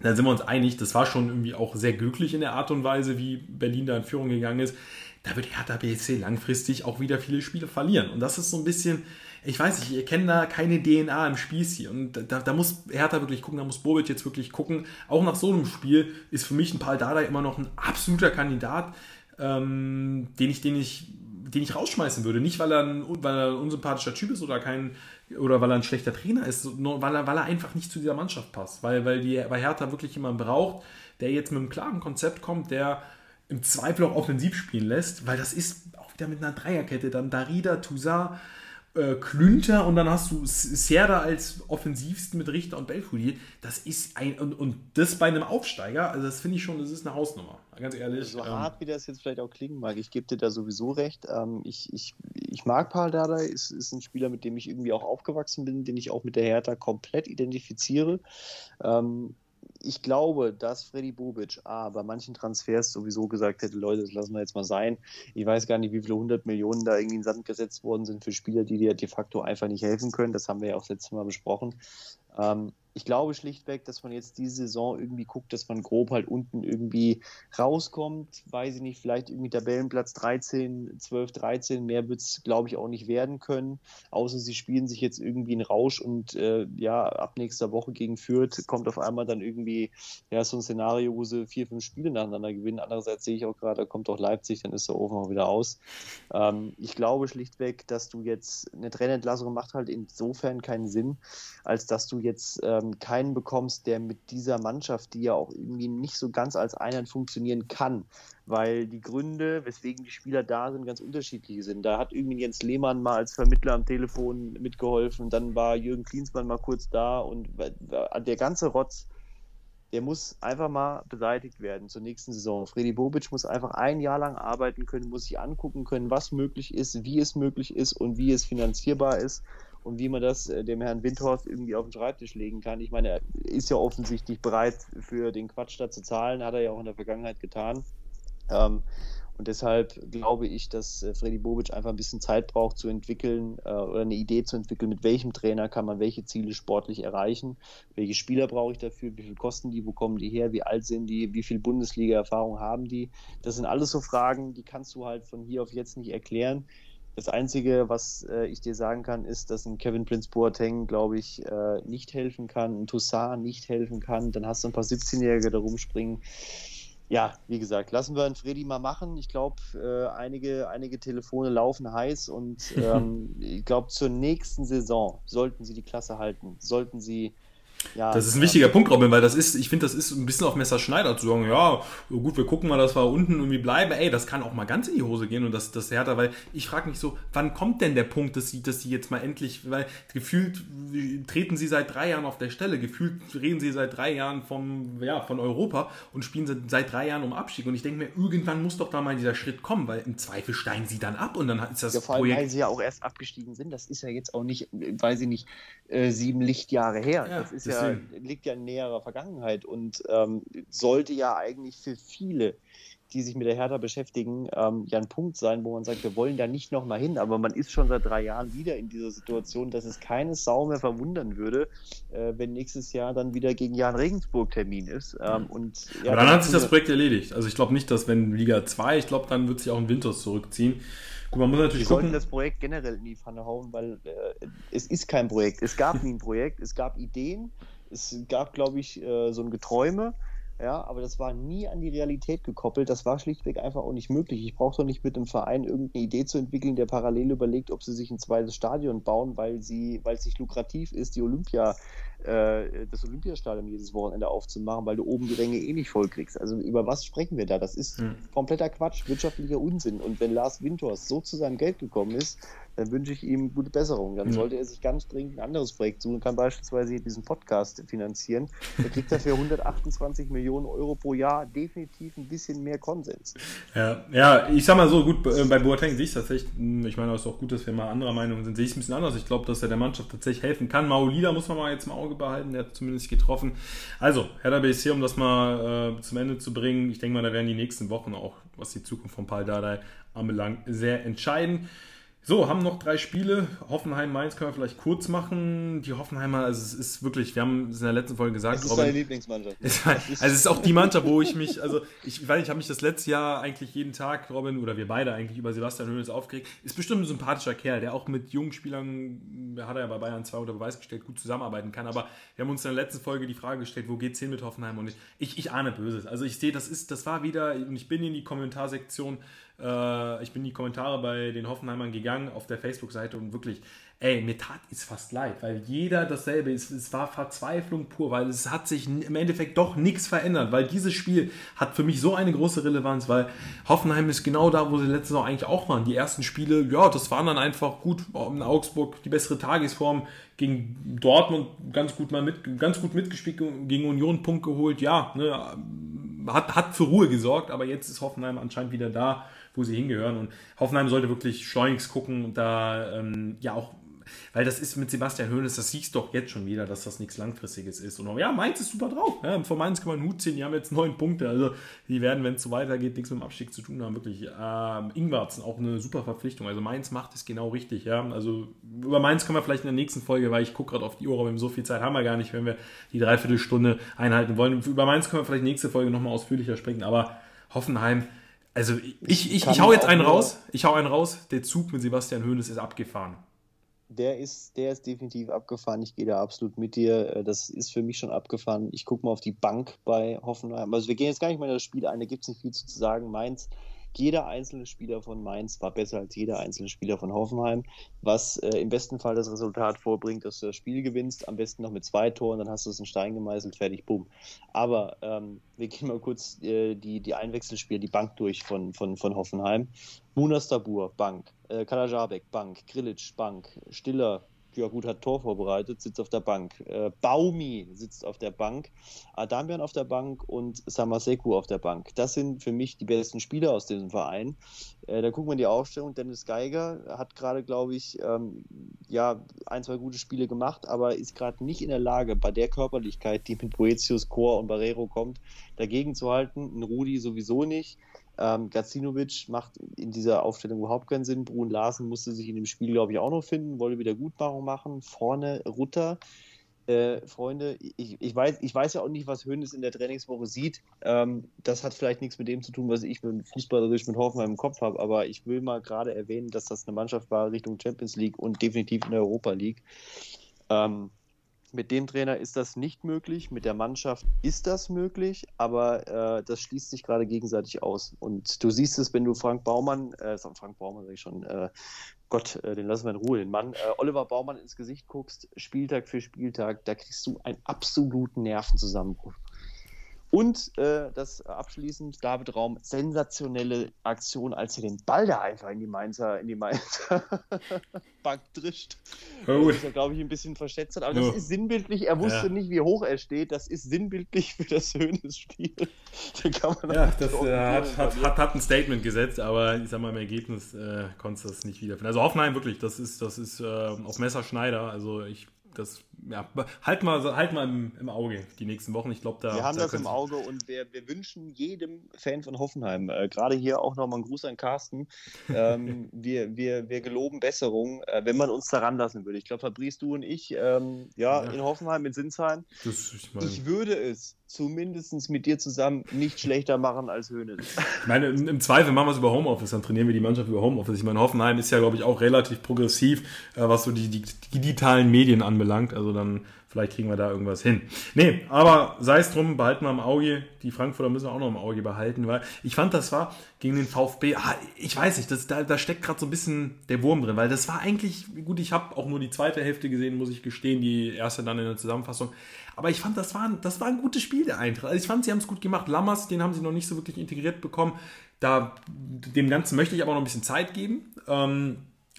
da sind wir uns einig, das war schon irgendwie auch sehr glücklich in der Art und Weise, wie Berlin da in Führung gegangen ist. Da wird Hertha BSC langfristig auch wieder viele Spiele verlieren. Und das ist so ein bisschen, ich weiß nicht, ihr kennt da keine DNA im Spieß Und da, da, muss Hertha wirklich gucken, da muss Bobic jetzt wirklich gucken. Auch nach so einem Spiel ist für mich ein Paul Dada immer noch ein absoluter Kandidat, ähm, den ich, den ich den ich rausschmeißen würde. Nicht, weil er ein, weil er ein unsympathischer Typ ist oder kein oder weil er ein schlechter Trainer ist, nur weil er, weil er einfach nicht zu dieser Mannschaft passt. Weil, weil, die, weil Hertha wirklich jemanden braucht, der jetzt mit einem klaren Konzept kommt, der im Zweifel auch offensiv spielen lässt, weil das ist auch wieder mit einer Dreierkette. Dann Darida, Toussaint, äh, Klünter und dann hast du Serda als offensivsten mit Richter und Belfodil. Das ist ein, und, und das bei einem Aufsteiger, also das finde ich schon, das ist eine Hausnummer, ganz ehrlich. So ähm, hart wie das jetzt vielleicht auch klingen mag, ich gebe dir da sowieso recht. Ähm, ich, ich, ich mag Paul Dardai, ist, ist ein Spieler, mit dem ich irgendwie auch aufgewachsen bin, den ich auch mit der Hertha komplett identifiziere. Ähm, ich glaube, dass Freddy Bobic A, bei manchen Transfers sowieso gesagt hätte, Leute, das lassen wir jetzt mal sein. Ich weiß gar nicht, wie viele hundert Millionen da irgendwie in Sand gesetzt worden sind für Spieler, die dir de facto einfach nicht helfen können. Das haben wir ja auch letztes Mal besprochen. Ähm, ich glaube schlichtweg, dass man jetzt diese Saison irgendwie guckt, dass man grob halt unten irgendwie rauskommt. Weiß ich nicht, vielleicht irgendwie Tabellenplatz 13, 12, 13. Mehr wird es, glaube ich, auch nicht werden können. Außer sie spielen sich jetzt irgendwie einen Rausch und äh, ja, ab nächster Woche gegen Fürth kommt auf einmal dann irgendwie ja, so ein Szenario, wo sie vier, fünf Spiele nacheinander gewinnen. Andererseits sehe ich auch gerade, da kommt auch Leipzig, dann ist der Ofen auch wieder aus. Ähm, ich glaube schlichtweg, dass du jetzt eine Trainerentlassung macht halt insofern keinen Sinn, als dass du jetzt ähm, ähm, keinen bekommst, der mit dieser Mannschaft, die ja auch irgendwie nicht so ganz als Einheit funktionieren kann, weil die Gründe, weswegen die Spieler da sind, ganz unterschiedlich sind. Da hat irgendwie Jens Lehmann mal als Vermittler am Telefon mitgeholfen, dann war Jürgen Klinsmann mal kurz da und der ganze Rotz, der muss einfach mal beseitigt werden zur nächsten Saison. Freddy Bobic muss einfach ein Jahr lang arbeiten können, muss sich angucken können, was möglich ist, wie es möglich ist und wie es finanzierbar ist und wie man das äh, dem Herrn Windhorst irgendwie auf den Schreibtisch legen kann. Ich meine, er ist ja offensichtlich bereit, für den Quatsch da zu zahlen, hat er ja auch in der Vergangenheit getan. Ähm, und deshalb glaube ich, dass äh, Freddy Bobic einfach ein bisschen Zeit braucht zu entwickeln äh, oder eine Idee zu entwickeln, mit welchem Trainer kann man welche Ziele sportlich erreichen, welche Spieler brauche ich dafür, wie viel kosten die, wo kommen die her, wie alt sind die, wie viel Bundesliga-Erfahrung haben die. Das sind alles so Fragen, die kannst du halt von hier auf jetzt nicht erklären. Das Einzige, was äh, ich dir sagen kann, ist, dass ein Kevin Prince Boateng, glaube ich, äh, nicht helfen kann, ein Toussaint nicht helfen kann. Dann hast du ein paar 17-Jährige da rumspringen. Ja, wie gesagt, lassen wir einen Freddy mal machen. Ich glaube, äh, einige, einige Telefone laufen heiß und ähm, ich glaube, zur nächsten Saison sollten sie die Klasse halten, sollten sie ja, das ist ein wichtiger Punkt, Robin, weil das ist, ich finde, das ist ein bisschen auf Messer Schneider zu sagen, ja, gut, wir gucken mal, dass wir unten irgendwie bleiben. Ey, das kann auch mal ganz in die Hose gehen und das, das härter, weil ich frage mich so, wann kommt denn der Punkt, dass sie, dass sie jetzt mal endlich, weil gefühlt treten sie seit drei Jahren auf der Stelle, gefühlt reden sie seit drei Jahren vom, ja, von Europa und spielen seit, seit drei Jahren um Abstieg. Und ich denke mir, irgendwann muss doch da mal dieser Schritt kommen, weil im Zweifel steigen sie dann ab und dann ist das ja, vor allem, Projekt. Weil sie ja auch erst abgestiegen sind, das ist ja jetzt auch nicht, weil sie nicht äh, sieben Lichtjahre her. Ja, das ist ja, liegt ja in näherer Vergangenheit und ähm, sollte ja eigentlich für viele, die sich mit der Hertha beschäftigen, ähm, ja ein Punkt sein, wo man sagt, wir wollen da nicht nochmal hin, aber man ist schon seit drei Jahren wieder in dieser Situation, dass es keine Sau mehr verwundern würde, äh, wenn nächstes Jahr dann wieder gegen Jan Regensburg Termin ist. Ähm, und, ja, aber dann hat sich das Projekt erledigt. Also ich glaube nicht, dass wenn Liga 2, ich glaube, dann wird sich auch ein Winters zurückziehen. Gut, man muss natürlich Wir gucken. sollten das Projekt generell in die Pfanne hauen, weil äh, es ist kein Projekt. Es gab nie ein Projekt, es gab Ideen, es gab, glaube ich, äh, so ein Geträume, ja, aber das war nie an die Realität gekoppelt. Das war schlichtweg einfach auch nicht möglich. Ich brauche doch nicht mit einem Verein irgendeine Idee zu entwickeln, der parallel überlegt, ob sie sich ein zweites Stadion bauen, weil sie, weil es sich lukrativ ist, die Olympia äh, das Olympiastadion jedes Wochenende aufzumachen, weil du oben die Ränge eh nicht voll kriegst. Also über was sprechen wir da? Das ist hm. kompletter Quatsch, wirtschaftlicher Unsinn. Und wenn Lars Winters so zu seinem Geld gekommen ist, dann wünsche ich ihm gute Besserung. Dann hm. sollte er sich ganz dringend ein anderes Projekt suchen, kann beispielsweise diesen Podcast finanzieren. Er kriegt dafür 128 Millionen Euro pro Jahr definitiv ein bisschen mehr Konsens. Ja, ja ich sag mal so, gut, äh, bei Boateng sehe ich es tatsächlich, hm, ich meine, es ist auch gut, dass wir mal anderer Meinung sind, sehe ich es ein bisschen anders. Ich glaube, dass er der Mannschaft tatsächlich helfen kann. Maolida muss man mal jetzt im Auge behalten, der hat zumindest getroffen. Also, Hertha BSC, um das mal äh, zum Ende zu bringen, ich denke mal, da werden die nächsten Wochen auch, was die Zukunft von Paul Dardai anbelangt, sehr entscheidend. So, haben noch drei Spiele. Hoffenheim, Mainz können wir vielleicht kurz machen. Die Hoffenheimer, also es ist wirklich, wir haben es in der letzten Folge gesagt. Das ist deine Lieblingsmannschaft. also es ist auch die Mannschaft, wo ich mich, also ich weiß, ich habe mich das letzte Jahr eigentlich jeden Tag, Robin, oder wir beide eigentlich über Sebastian Hönes aufgeregt. Ist bestimmt ein sympathischer Kerl, der auch mit jungen Spielern, hat er ja bei Bayern 2 unter Beweis gestellt, gut zusammenarbeiten kann. Aber wir haben uns in der letzten Folge die Frage gestellt, wo geht's hin mit Hoffenheim? Und ich, ich ahne Böses. Also ich sehe, das ist, das war wieder, und ich bin in die Kommentarsektion äh, ich bin in die Kommentare bei den Hoffenheimern gegangen auf der Facebook-Seite und wirklich, ey, mir tat es fast leid, weil jeder dasselbe ist. Es war Verzweiflung pur, weil es hat sich im Endeffekt doch nichts verändert, weil dieses Spiel hat für mich so eine große Relevanz, weil Hoffenheim ist genau da, wo sie letzte Saison eigentlich auch waren. Die ersten Spiele, ja, das waren dann einfach gut. In Augsburg die bessere Tagesform gegen Dortmund ganz gut mal mit, ganz gut mitgespielt, gegen Union Punkt geholt. Ja, ne, hat, hat für Ruhe gesorgt, aber jetzt ist Hoffenheim anscheinend wieder da wo sie hingehören. Und Hoffenheim sollte wirklich schleunigst gucken und da ähm, ja auch weil das ist mit Sebastian Hoeneß, das siehst doch jetzt schon wieder, dass das nichts Langfristiges ist. Und ja, Mainz ist super drauf. Ja, von Mainz kann man einen Hut ziehen, die haben jetzt neun Punkte. Also die werden, wenn es so weitergeht, nichts mit dem Abstieg zu tun haben. Wirklich. Ähm, Ingwarzen, auch eine super Verpflichtung. Also Mainz macht es genau richtig. Ja. Also über Mainz können wir vielleicht in der nächsten Folge, weil ich gucke gerade auf die Uhr, aber so viel Zeit haben wir gar nicht, wenn wir die Dreiviertelstunde einhalten wollen. Über Mainz können wir vielleicht nächste Folge nochmal ausführlicher sprechen, aber Hoffenheim also ich, ich, ich, ich hau jetzt einen raus. Ich hau einen raus. Der Zug mit Sebastian Hoeneß ist abgefahren. Der ist, der ist definitiv abgefahren. Ich gehe da absolut mit dir. Äh, das ist für mich schon abgefahren. Ich gucke mal auf die Bank bei Hoffenheim. Also wir gehen jetzt gar nicht mal in das Spiel ein, da gibt es nicht viel zu sagen. Mainz jeder einzelne Spieler von Mainz war besser als jeder einzelne Spieler von Hoffenheim, was äh, im besten Fall das Resultat vorbringt, dass du das Spiel gewinnst, am besten noch mit zwei Toren, dann hast du es in Stein gemeißelt, fertig, bumm. Aber ähm, wir gehen mal kurz äh, die, die Einwechselspiele, die Bank durch von, von, von Hoffenheim. Munas Dabur, Bank. Äh, Kalajabek, Bank. Grilic, Bank. Stiller, ja gut, hat Tor vorbereitet, sitzt auf der Bank. Äh, Baumi sitzt auf der Bank, Adamian auf der Bank und Samaseku auf der Bank. Das sind für mich die besten Spieler aus diesem Verein. Äh, da gucken wir in die Aufstellung. Dennis Geiger hat gerade, glaube ich, ähm, ja, ein, zwei gute Spiele gemacht, aber ist gerade nicht in der Lage, bei der Körperlichkeit, die mit Boetius, Chor und Barrero kommt, dagegen zu halten. Ein Rudi sowieso nicht. Ähm, Gacinovic macht in dieser Aufstellung überhaupt keinen Sinn. Brun Larsen musste sich in dem Spiel, glaube ich, auch noch finden, wollte wieder Gutmachung machen. Vorne Rutter. Äh, Freunde, ich, ich, weiß, ich weiß ja auch nicht, was Hönes in der Trainingswoche sieht. Ähm, das hat vielleicht nichts mit dem zu tun, was ich mit fußballerisch mit Hoffenheim im Kopf habe, aber ich will mal gerade erwähnen, dass das eine Mannschaft war Richtung Champions League und definitiv in der Europa League. Ähm, mit dem Trainer ist das nicht möglich, mit der Mannschaft ist das möglich, aber äh, das schließt sich gerade gegenseitig aus. Und du siehst es, wenn du Frank Baumann, äh, Frank Baumann sag ich schon, äh, Gott, äh, den lassen wir in Ruhe, den Mann, äh, Oliver Baumann ins Gesicht guckst, Spieltag für Spieltag, da kriegst du einen absoluten Nervenzusammenbruch. Und äh, das abschließend, David Raum, sensationelle Aktion, als er den Ball da einfach in die Mainzer, in die Mainzer Bank drischt. Oh. Das ist glaube ich, ein bisschen verschätzt hat. Aber oh. das ist sinnbildlich, er wusste ja. nicht, wie hoch er steht. Das ist sinnbildlich für das Höhnes-Spiel. ja, das äh, hat, hat, hat, hat, ein Statement gesetzt, aber ich sag mal, im Ergebnis äh, konntest du das nicht wiederfinden. Also Hoffenheim wirklich, das ist, das ist äh, auf Messerschneider. Also ich das, ja, halt mal, halt mal im, im Auge die nächsten Wochen. Ich glaube, da. Wir haben da das im Auge und wir, wir wünschen jedem Fan von Hoffenheim, äh, gerade hier auch nochmal einen Gruß an Carsten. Ähm, wir, wir, wir geloben Besserung, äh, wenn man uns daran lassen würde. Ich glaube, Fabrice, du und ich, ähm, ja, ja, in Hoffenheim, in Sinsheim. Das, ich, mein... ich würde es zumindest mit dir zusammen nicht schlechter machen als Höhne. Ich meine, im Zweifel machen wir es über Homeoffice, dann trainieren wir die Mannschaft über Homeoffice. Ich meine, Hoffenheim ist ja, glaube ich, auch relativ progressiv, äh, was so die, die, digitalen Medien anbelangt anbelangt. Also dann vielleicht kriegen wir da irgendwas hin. Nee, aber sei es drum, behalten wir im Auge. Die Frankfurter müssen wir auch noch im Auge behalten, weil ich fand, das war gegen den VfB, ah, ich weiß nicht, das, da, da steckt gerade so ein bisschen der Wurm drin, weil das war eigentlich, gut, ich habe auch nur die zweite Hälfte gesehen, muss ich gestehen, die erste dann in der Zusammenfassung. Aber ich fand, das war, ein, das war ein gutes Spiel der Eintracht. Also ich fand, sie haben es gut gemacht. Lammers, den haben sie noch nicht so wirklich integriert bekommen. Da, dem Ganzen möchte ich aber noch ein bisschen Zeit geben. Ähm,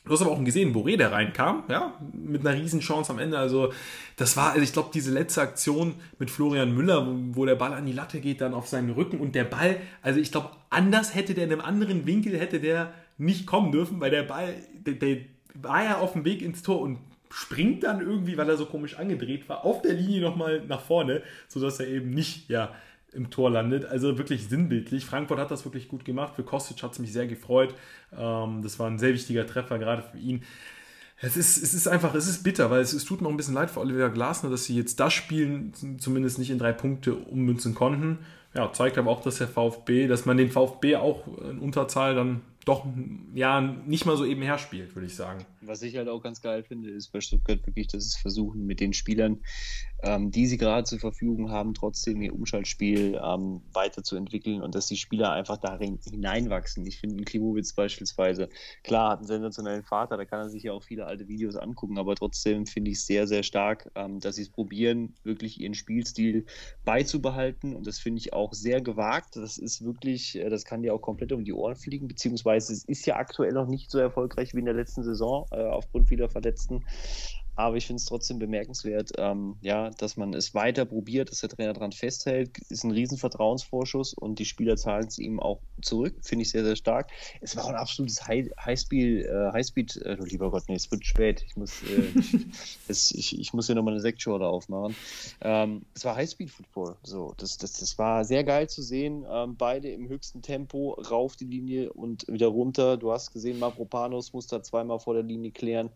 Du hast aber auch gesehen, Boré, der reinkam, ja, mit einer riesen Chance am Ende. Also, das war, also ich glaube, diese letzte Aktion mit Florian Müller, wo, wo, der Ball an die Latte geht, dann auf seinen Rücken und der Ball, also ich glaube, anders hätte der in einem anderen Winkel, hätte der nicht kommen dürfen, weil der Ball, der, der war ja auf dem Weg ins Tor und springt dann irgendwie, weil er so komisch angedreht war, auf der Linie nochmal nach vorne, sodass er eben nicht, ja, im Tor landet. Also wirklich sinnbildlich. Frankfurt hat das wirklich gut gemacht. Für Kostic hat es mich sehr gefreut. Ähm, das war ein sehr wichtiger Treffer, gerade für ihn. Es ist, es ist einfach, es ist bitter, weil es, es tut mir auch ein bisschen leid für Oliver Glasner, dass sie jetzt das Spiel zumindest nicht in drei Punkte ummünzen konnten. Ja, zeigt aber auch, dass der VfB, dass man den VfB auch in Unterzahl dann doch ja nicht mal so eben her spielt, würde ich sagen. Was ich halt auch ganz geil finde, ist bei Stuttgart wirklich, dass sie versuchen, mit den Spielern, ähm, die sie gerade zur Verfügung haben, trotzdem ihr Umschaltspiel ähm, weiterzuentwickeln und dass die Spieler einfach darin hineinwachsen. Ich finde, Klimowitz beispielsweise, klar, hat einen sensationellen Vater, da kann er sich ja auch viele alte Videos angucken, aber trotzdem finde ich es sehr, sehr stark, ähm, dass sie es probieren, wirklich ihren Spielstil beizubehalten und das finde ich auch sehr gewagt. Das ist wirklich, äh, das kann dir auch komplett um die Ohren fliegen, beziehungsweise es ist ja aktuell noch nicht so erfolgreich wie in der letzten Saison aufgrund vieler Verletzten. Aber ich finde es trotzdem bemerkenswert, ähm, ja, dass man es weiter probiert, dass der Trainer daran festhält. Ist ein riesen Vertrauensvorschuss und die Spieler zahlen es ihm auch zurück. Finde ich sehr, sehr stark. Es war auch ein absolutes High, Highspeed, äh, Highspeed, äh, oh, lieber Gott, nee, es wird spät. Ich muss, äh, es, ich, ich, muss hier nochmal eine Sektshow da aufmachen. Ähm, es war Highspeed-Football. So, das, das, das war sehr geil zu sehen. Ähm, beide im höchsten Tempo rauf die Linie und wieder runter. Du hast gesehen, Mavropanos muss da zweimal vor der Linie klären.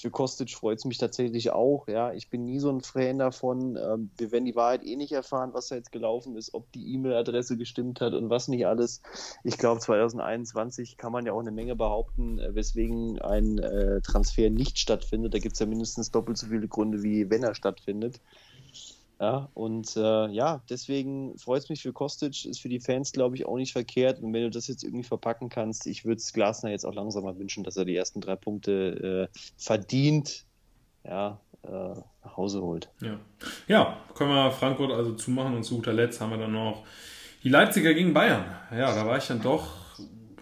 Für Kostic freut es mich tatsächlich auch. Ja, ich bin nie so ein Fan davon. Ähm, wir werden die Wahrheit eh nicht erfahren, was da jetzt gelaufen ist, ob die E-Mail-Adresse gestimmt hat und was nicht alles. Ich glaube, 2021 kann man ja auch eine Menge behaupten, äh, weswegen ein äh, Transfer nicht stattfindet. Da gibt es ja mindestens doppelt so viele Gründe, wie wenn er stattfindet. Ja, und äh, ja, deswegen freut es mich für Kostic, ist für die Fans, glaube ich, auch nicht verkehrt. Und wenn du das jetzt irgendwie verpacken kannst, ich würde es Glasner jetzt auch langsam mal wünschen, dass er die ersten drei Punkte äh, verdient, ja, äh, nach Hause holt. Ja. ja, können wir Frankfurt also zumachen und zu guter Letzt haben wir dann noch die Leipziger gegen Bayern. Ja, da war ich dann doch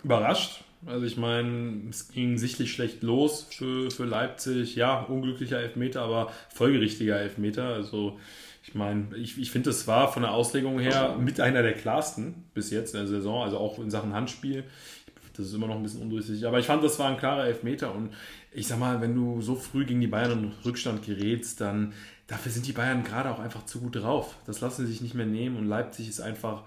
überrascht. Also ich meine, es ging sichtlich schlecht los für, für Leipzig. Ja, unglücklicher Elfmeter, aber folgerichtiger Elfmeter. Also ich meine, ich, ich finde, es war von der Auslegung her mit einer der klarsten bis jetzt in der Saison, also auch in Sachen Handspiel. Das ist immer noch ein bisschen undurchsichtig. Aber ich fand, das war ein klarer Elfmeter. Und ich sag mal, wenn du so früh gegen die Bayern in Rückstand gerätst, dann dafür sind die Bayern gerade auch einfach zu gut drauf. Das lassen sie sich nicht mehr nehmen. Und Leipzig ist einfach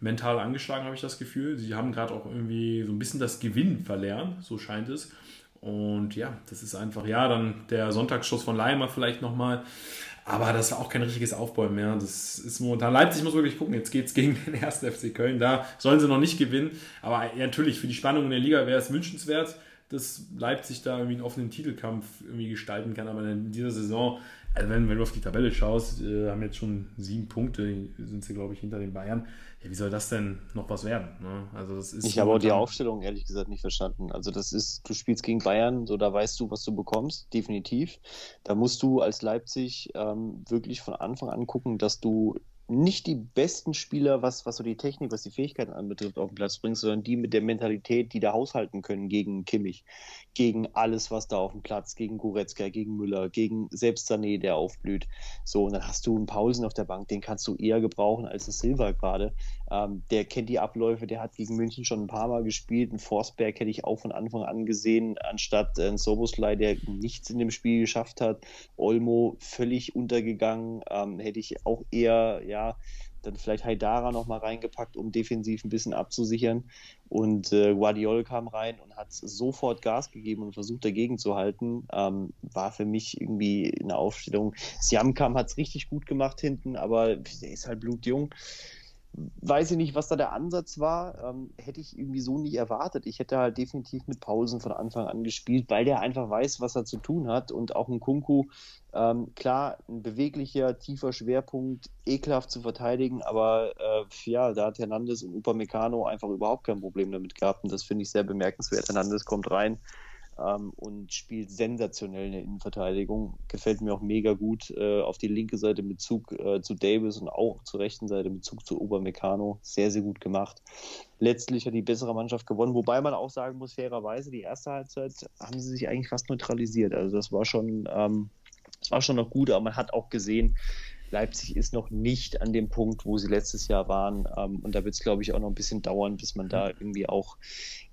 mental angeschlagen, habe ich das Gefühl. Sie haben gerade auch irgendwie so ein bisschen das Gewinn verlernt, so scheint es. Und ja, das ist einfach, ja, dann der Sonntagsschuss von Leimer vielleicht nochmal. Aber das war auch kein richtiges Aufbäumen mehr. Das ist momentan. Leipzig muss wirklich gucken. Jetzt geht es gegen den ersten FC Köln. Da sollen sie noch nicht gewinnen. Aber natürlich, für die Spannung in der Liga wäre es wünschenswert, dass Leipzig da irgendwie einen offenen Titelkampf irgendwie gestalten kann. Aber in dieser Saison, also wenn, wenn du auf die Tabelle schaust, äh, haben jetzt schon sieben Punkte, sind sie, glaube ich, hinter den Bayern ja, wie soll das denn noch was werden? Ne? Also das ist ich habe auch die Aufstellung ehrlich gesagt nicht verstanden. Also das ist, du spielst gegen Bayern, so da weißt du, was du bekommst, definitiv. Da musst du als Leipzig ähm, wirklich von Anfang an gucken, dass du nicht die besten Spieler, was, was so die Technik, was die Fähigkeiten anbetrifft, auf den Platz bringst, sondern die mit der Mentalität, die da haushalten können gegen Kimmich, gegen alles, was da auf dem Platz, gegen Goretzka, gegen Müller, gegen selbst Sané, der aufblüht. So, und dann hast du einen Paulsen auf der Bank, den kannst du eher gebrauchen als einen Silva gerade. Ähm, der kennt die Abläufe, der hat gegen München schon ein paar Mal gespielt. Ein Forsberg hätte ich auch von Anfang an gesehen, anstatt ein Soboslai, der nichts in dem Spiel geschafft hat. Olmo völlig untergegangen, ähm, hätte ich auch eher, ja, dann vielleicht Haidara noch mal reingepackt, um defensiv ein bisschen abzusichern. Und äh, Guardiol kam rein und hat sofort Gas gegeben und versucht dagegen zu halten. Ähm, war für mich irgendwie eine Aufstellung. Siamkam hat es richtig gut gemacht hinten, aber der ist halt blutjung weiß ich nicht, was da der Ansatz war. Ähm, hätte ich irgendwie so nicht erwartet. Ich hätte halt definitiv mit Pausen von Anfang an gespielt, weil der einfach weiß, was er zu tun hat. Und auch ein Kunku, ähm, klar, ein beweglicher, tiefer Schwerpunkt, ekelhaft zu verteidigen, aber äh, ja, da hat Hernandez und Upamecano einfach überhaupt kein Problem damit gehabt. Und das finde ich sehr bemerkenswert. Hernandez kommt rein, ähm, und spielt sensationell in der Innenverteidigung. Gefällt mir auch mega gut äh, auf die linke Seite mit Zug äh, zu Davis und auch zur rechten Seite mit Zug zu Obermecano. Sehr, sehr gut gemacht. Letztlich hat die bessere Mannschaft gewonnen, wobei man auch sagen muss, fairerweise, die erste Halbzeit haben sie sich eigentlich fast neutralisiert. Also das war schon, ähm, das war schon noch gut, aber man hat auch gesehen, Leipzig ist noch nicht an dem Punkt, wo sie letztes Jahr waren. Ähm, und da wird es, glaube ich, auch noch ein bisschen dauern, bis man da irgendwie auch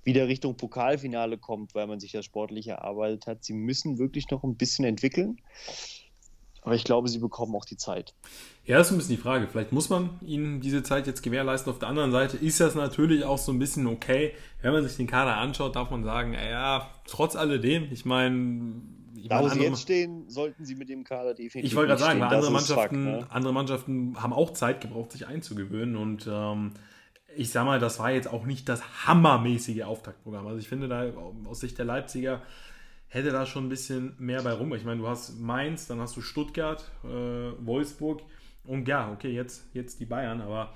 wieder Richtung Pokalfinale kommt, weil man sich ja sportlich erarbeitet hat. Sie müssen wirklich noch ein bisschen entwickeln. Aber ich glaube, sie bekommen auch die Zeit. Ja, das ist ein bisschen die Frage. Vielleicht muss man ihnen diese Zeit jetzt gewährleisten. Auf der anderen Seite ist das natürlich auch so ein bisschen okay. Wenn man sich den Kader anschaut, darf man sagen, ja, trotz alledem, ich meine, da, wo sie jetzt stehen, sollten sie mit dem Kader definitiv. Ich wollte gerade sagen, weil andere Mannschaften, Fakt, ne? andere Mannschaften haben auch Zeit gebraucht, sich einzugewöhnen. Und ähm, ich sag mal, das war jetzt auch nicht das hammermäßige Auftaktprogramm. Also ich finde da aus Sicht der Leipziger hätte da schon ein bisschen mehr bei rum. Ich meine, du hast Mainz, dann hast du Stuttgart, äh, Wolfsburg und ja, okay, jetzt, jetzt die Bayern, aber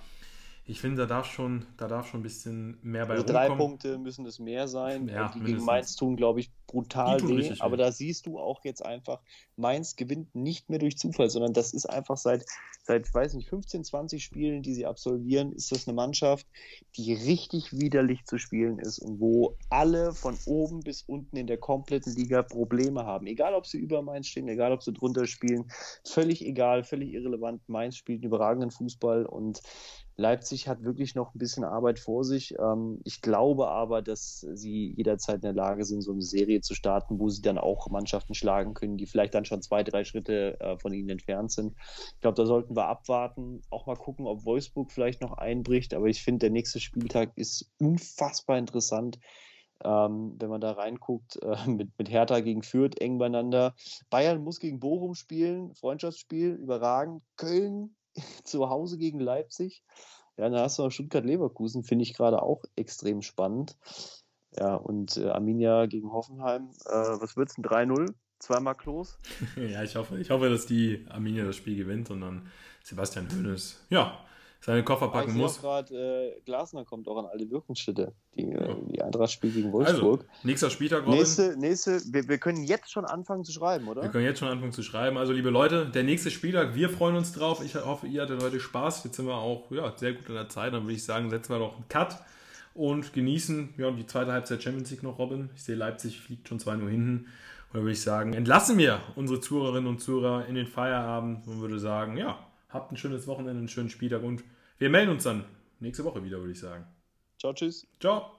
ich finde, da darf schon, da darf schon ein bisschen mehr bei also rumkommen. Drei Punkte müssen es mehr sein. Ja, die mindestens. gegen Mainz tun, glaube ich, brutal weh. Aber da siehst du auch jetzt einfach, Mainz gewinnt nicht mehr durch Zufall, sondern das ist einfach seit, seit, weiß nicht, 15, 20 Spielen, die sie absolvieren, ist das eine Mannschaft, die richtig widerlich zu spielen ist und wo alle von oben bis unten in der kompletten Liga Probleme haben. Egal, ob sie über Mainz stehen, egal, ob sie drunter spielen, völlig egal, völlig irrelevant. Mainz spielt einen überragenden Fußball und Leipzig hat wirklich noch ein bisschen Arbeit vor sich. Ähm, ich glaube aber, dass sie jederzeit in der Lage sind, so eine Serie zu starten, wo sie dann auch Mannschaften schlagen können, die vielleicht dann schon zwei, drei Schritte äh, von ihnen entfernt sind. Ich glaube, da sollten wir abwarten, auch mal gucken, ob Wolfsburg vielleicht noch einbricht. Aber ich finde, der nächste Spieltag ist unfassbar interessant. Ähm, wenn man da reinguckt, äh, mit, mit Hertha gegen Fürth eng beieinander. Bayern muss gegen Bochum spielen, Freundschaftsspiel, überragend. Köln zu Hause gegen Leipzig. Ja, dann hast du auch Stuttgart-Leverkusen, finde ich gerade auch extrem spannend. Ja, und äh, Arminia gegen Hoffenheim. Äh, was wird es? Ein 3-0? Zweimal Klos? ja, ich hoffe, ich hoffe, dass die Arminia das Spiel gewinnt und dann Sebastian Hoeneß, ja, seine Koffer packen ich muss. gerade, äh, Glasner kommt auch an alte Wirkungsstätte. Die, äh, ja. die Eintracht spielt gegen Wolfsburg. Also, nächster Spieltag, Robin. Nächste, nächste, wir, wir, können jetzt schon anfangen zu schreiben, oder? Wir können jetzt schon anfangen zu schreiben. Also, liebe Leute, der nächste Spieltag, wir freuen uns drauf. Ich hoffe, ihr hattet heute Spaß. Jetzt sind wir auch ja, sehr gut in der Zeit. Dann würde ich sagen, setzen wir doch einen Cut und genießen ja, die zweite Halbzeit Champions League noch, Robin. Ich sehe, Leipzig fliegt schon 2 nur hinten. Und dann würde ich sagen, entlassen wir unsere Zuhörerinnen und Zuhörer in den Feierabend und würde sagen, ja, habt ein schönes Wochenende, einen schönen Spieltag und wir melden uns dann nächste Woche wieder, würde ich sagen. Ciao, tschüss. Ciao.